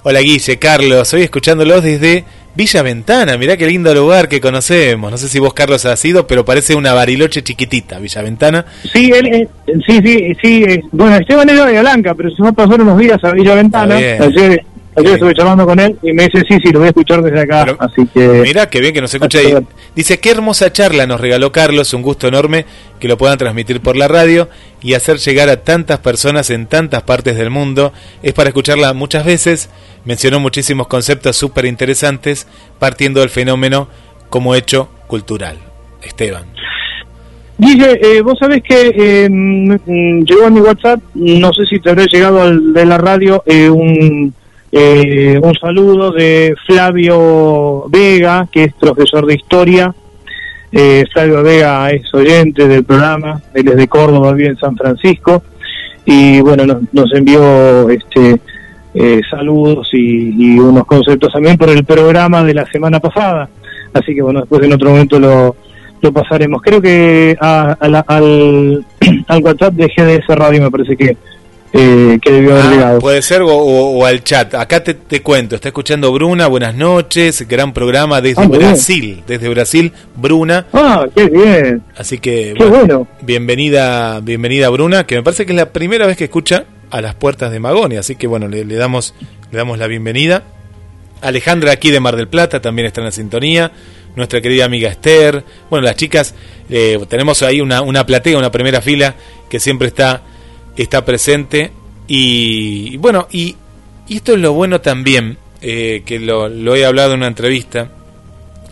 hola Guille, Carlos, estoy escuchándolos desde Villa Ventana, mirá qué lindo lugar que conocemos. No sé si vos, Carlos, has ido, pero parece una bariloche chiquitita, Villa Ventana. Sí, él, eh, sí, sí, sí. Eh, bueno, Esteban es de Blanca, pero se va a pasar unos días a Villa Ventana. Ayer, Ayer estuve charlando con él y me dice, sí, sí, lo voy a escuchar desde acá. así que. Mira, qué bien que nos escucha ahí. Dice, qué hermosa charla nos regaló Carlos, un gusto enorme que lo puedan transmitir por la radio y hacer llegar a tantas personas en tantas partes del mundo. Es para escucharla muchas veces. Mencionó muchísimos conceptos súper interesantes, partiendo del fenómeno como hecho cultural. Esteban. Dice, eh, vos sabés que eh, mm, llegó a mi WhatsApp, no sé si te habrá llegado al de la radio, eh, un eh, un saludo de Flavio Vega, que es profesor de historia. Eh, Flavio Vega es oyente del programa, él es de Córdoba, vive en San Francisco. Y bueno, nos, envió este eh, saludos y, unos conceptos también por el programa de la semana pasada. Así que bueno, después en otro momento lo, lo pasaremos. Creo que al, al WhatsApp de GDS Radio me parece que eh, que debió haber ah, llegado. Puede ser o, al chat. Acá te, te, cuento, está escuchando Bruna, buenas noches, gran programa desde ah, Brasil, desde Brasil, Bruna. Ah, qué bien. Así que bueno, bienvenida, bienvenida Bruna, que me parece que es la primera vez que escucha a las puertas de Magonia, así que bueno, le, damos le damos la bienvenida. Alejandra aquí de Mar del Plata también está en la sintonía. Nuestra querida amiga Esther. Bueno, las chicas, eh, tenemos ahí una, una platea, una primera fila que siempre está está presente y, bueno, y, esto es lo bueno también, eh, que lo, lo, he hablado en una entrevista,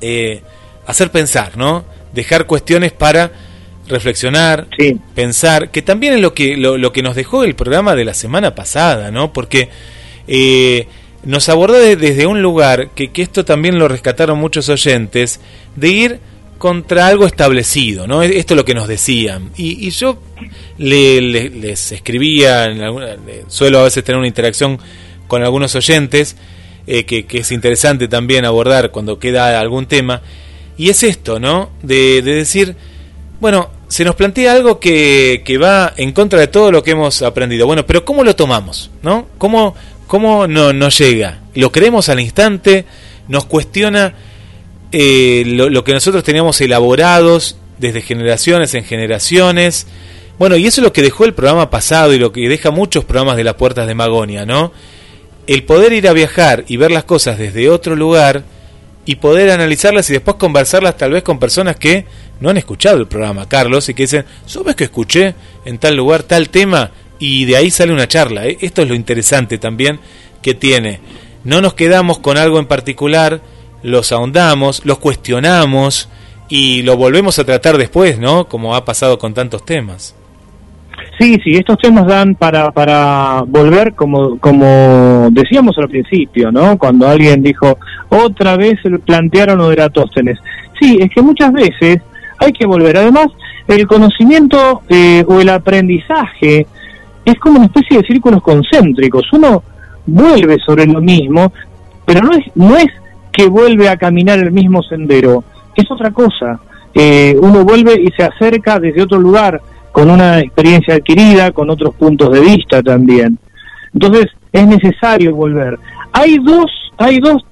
eh, hacer pensar, ¿no? Dejar cuestiones para reflexionar, pensar, que también es lo que, lo, lo, que nos dejó el programa de la semana pasada, ¿no? Porque eh, nos abordó desde un lugar que, que esto también lo rescataron muchos oyentes, de ir contra algo establecido, ¿no? Esto es lo que nos decían. Y, yo les escribía, en suelo a veces tener una interacción con algunos oyentes, eh, que, es interesante también abordar cuando queda algún tema, y es esto, ¿no? De, decir, bueno, se nos plantea algo que, que, va en contra de todo lo que hemos aprendido. Bueno, pero ¿cómo lo tomamos? ¿No? ¿Cómo, cómo no, nos llega? ¿Lo creemos al instante? ¿Nos cuestiona? Eh, lo, que nosotros teníamos elaborados desde generaciones en generaciones, Bueno, y eso es lo que dejó el programa pasado y lo que deja muchos programas de las puertas de Magonia, ¿no? El poder ir a viajar y ver las cosas desde otro lugar y poder analizarlas y después conversarlas tal vez con personas que no han escuchado el programa, Carlos, y que dicen, ¿sabes que escuché en tal lugar tal tema? Y de ahí sale una charla. ¿eh? Esto es lo interesante también que tiene. No nos quedamos con algo en particular, los ahondamos, los cuestionamos y lo volvemos a tratar después, ¿no? Como ha pasado con tantos temas. Sí, sí, estos temas dan para, para volver, como, como decíamos al principio, ¿no? Cuando alguien dijo, otra vez plantearon lo de Eratóstenes. Sí, es que muchas veces hay que volver. Además, el conocimiento eh, o el aprendizaje es como una especie de círculos concéntricos. Uno vuelve sobre lo mismo, pero no es, no es que vuelve a caminar el mismo sendero, es otra cosa. Eh, uno vuelve y se acerca desde otro lugar, con una experiencia adquirida, con otros puntos de vista también. Entonces, es necesario volver. Hay dos, hay dos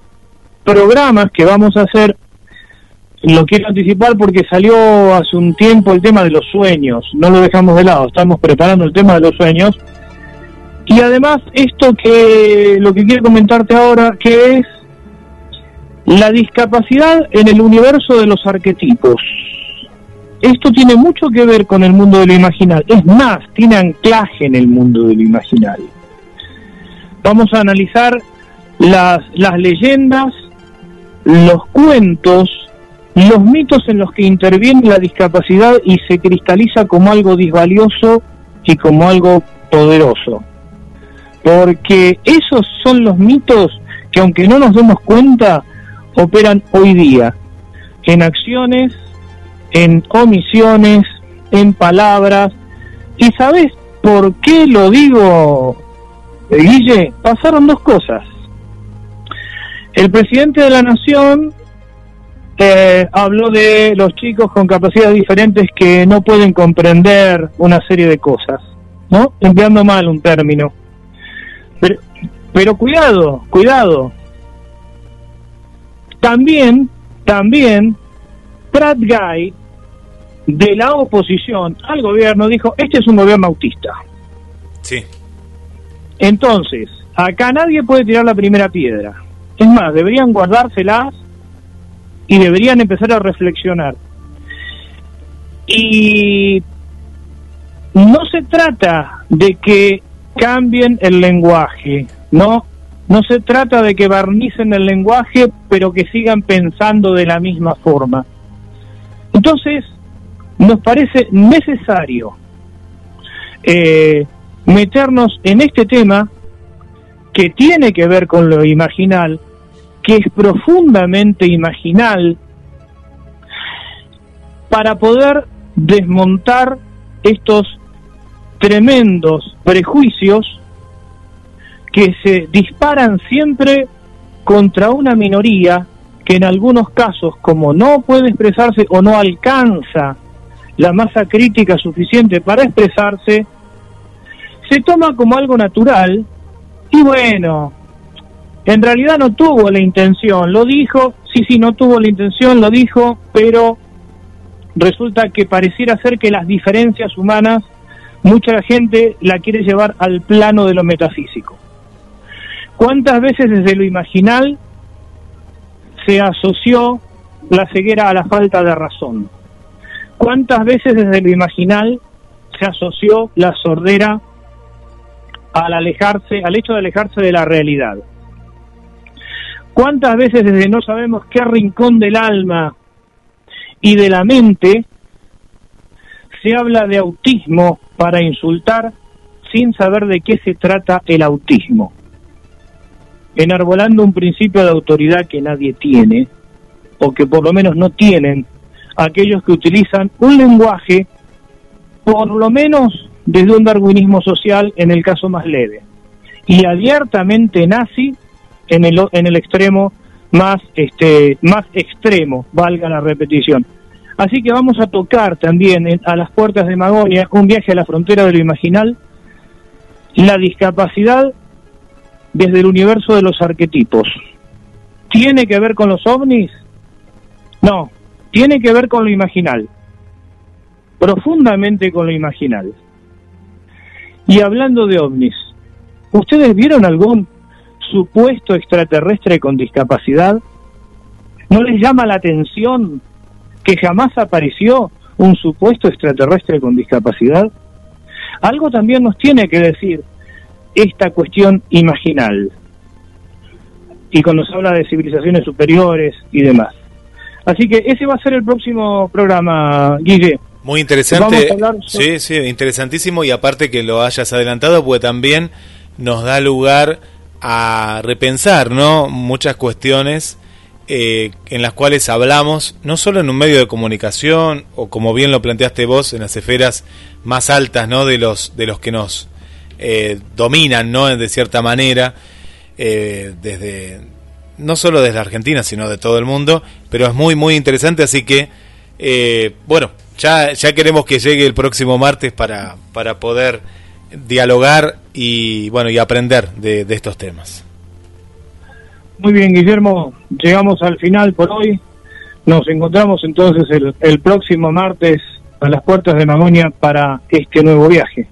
programas que vamos a hacer, lo quiero anticipar porque salió hace un tiempo el tema de los sueños, no lo dejamos de lado, estamos preparando el tema de los sueños. Y además, esto que, lo que quiero comentarte ahora, que es la discapacidad en el universo de los arquetipos. Esto tiene mucho que ver con el mundo de lo imaginal. Es más, tiene anclaje en el mundo de lo imaginal. Vamos a analizar las, las leyendas, los cuentos, los mitos en los que interviene la discapacidad y se cristaliza como algo disvalioso y como algo poderoso. Porque esos son los mitos que aunque no nos demos cuenta, operan hoy día en acciones en omisiones, en palabras. ¿Y sabes por qué lo digo, Guille? Pasaron dos cosas. El presidente de la Nación eh, habló de los chicos con capacidades diferentes que no pueden comprender una serie de cosas, ¿no? Empleando mal un término. Pero, pero cuidado, cuidado. También, también, Pratt Guy de la oposición al gobierno dijo, este es un gobierno autista. Sí. Entonces, acá nadie puede tirar la primera piedra. Es más, deberían guardárselas y deberían empezar a reflexionar. Y no se trata de que cambien el lenguaje, no, no se trata de que barnicen el lenguaje, pero que sigan pensando de la misma forma. Entonces, nos parece necesario eh, meternos en este tema que tiene que ver con lo imaginal, que es profundamente imaginal, para poder desmontar estos tremendos prejuicios que se disparan siempre contra una minoría que en algunos casos, como no puede expresarse o no alcanza la masa crítica suficiente para expresarse, se toma como algo natural y bueno, en realidad no tuvo la intención, lo dijo, sí, sí, no tuvo la intención, lo dijo, pero resulta que pareciera ser que las diferencias humanas, mucha gente la quiere llevar al plano de lo metafísico. ¿Cuántas veces desde lo imaginal se asoció la ceguera a la falta de razón? ¿Cuántas veces desde lo imaginal se asoció la sordera al alejarse, al hecho de alejarse de la realidad? ¿Cuántas veces desde no sabemos qué rincón del alma y de la mente se habla de autismo para insultar sin saber de qué se trata el autismo? Enarbolando un principio de autoridad que nadie tiene, o que por lo menos no tienen aquellos que utilizan un lenguaje, por lo menos desde un darwinismo social en el caso más leve, y abiertamente nazi en el, en el extremo más, este, más extremo, valga la repetición. Así que vamos a tocar también a las puertas de Magonia un viaje a la frontera de lo imaginal, la discapacidad desde el universo de los arquetipos. ¿Tiene que ver con los ovnis? No, tiene que ver con lo imaginal. profundamente con lo imaginal. Y hablando de ovnis, ¿ustedes vieron algún supuesto extraterrestre con discapacidad? ¿No les llama la atención que jamás apareció un supuesto extraterrestre con discapacidad? Algo también nos tiene que decir esta cuestión imaginal. Y cuando se habla de civilizaciones superiores y demás. Así que ese va a ser el próximo programa, Guille. Muy interesante. Sí, sí, interesantísimo y aparte que lo hayas adelantado, pues también nos da lugar a repensar, ¿no? Muchas cuestiones eh, en las cuales hablamos, no solo en un medio de comunicación, o como bien lo planteaste vos, en las esferas más altas, ¿no? De los, de los que nos eh, dominan, ¿no? De cierta manera, eh, desde, no solo desde Argentina, sino de todo el mundo, pero es muy, muy interesante, así que, bueno, ya, ya queremos que llegue el próximo martes para, para poder dialogar y bueno y aprender de, estos temas. Muy bien, Guillermo, llegamos al final por hoy. Nos encontramos entonces el, el próximo martes a las puertas de Mamonia para este nuevo viaje.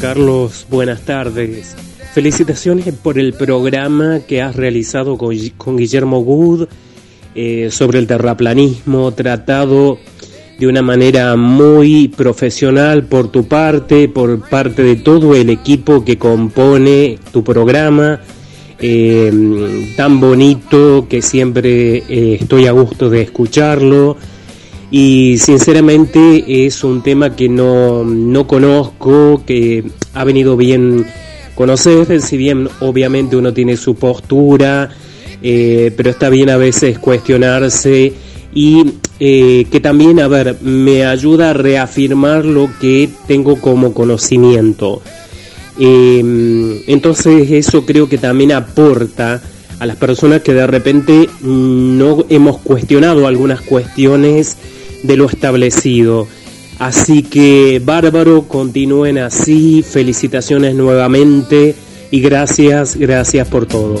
Carlos, buenas tardes. Felicitaciones por el programa que has realizado con, Guillermo Good eh, sobre el terraplanismo, tratado de una manera muy profesional por tu parte, por parte de todo el equipo que compone tu programa, eh, tan bonito que siempre eh, estoy a gusto de escucharlo y sinceramente es un tema que no, no conozco, que ha venido bien conocer, si bien obviamente uno tiene su postura, eh, pero está bien a veces cuestionarse y eh, que también, a ver, me ayuda a reafirmar lo que tengo como conocimiento. Em, entonces eso creo que también aporta a las personas que de repente no hemos cuestionado algunas cuestiones de lo establecido. Así que bárbaro, continúen así, felicitaciones nuevamente y gracias, gracias por todo.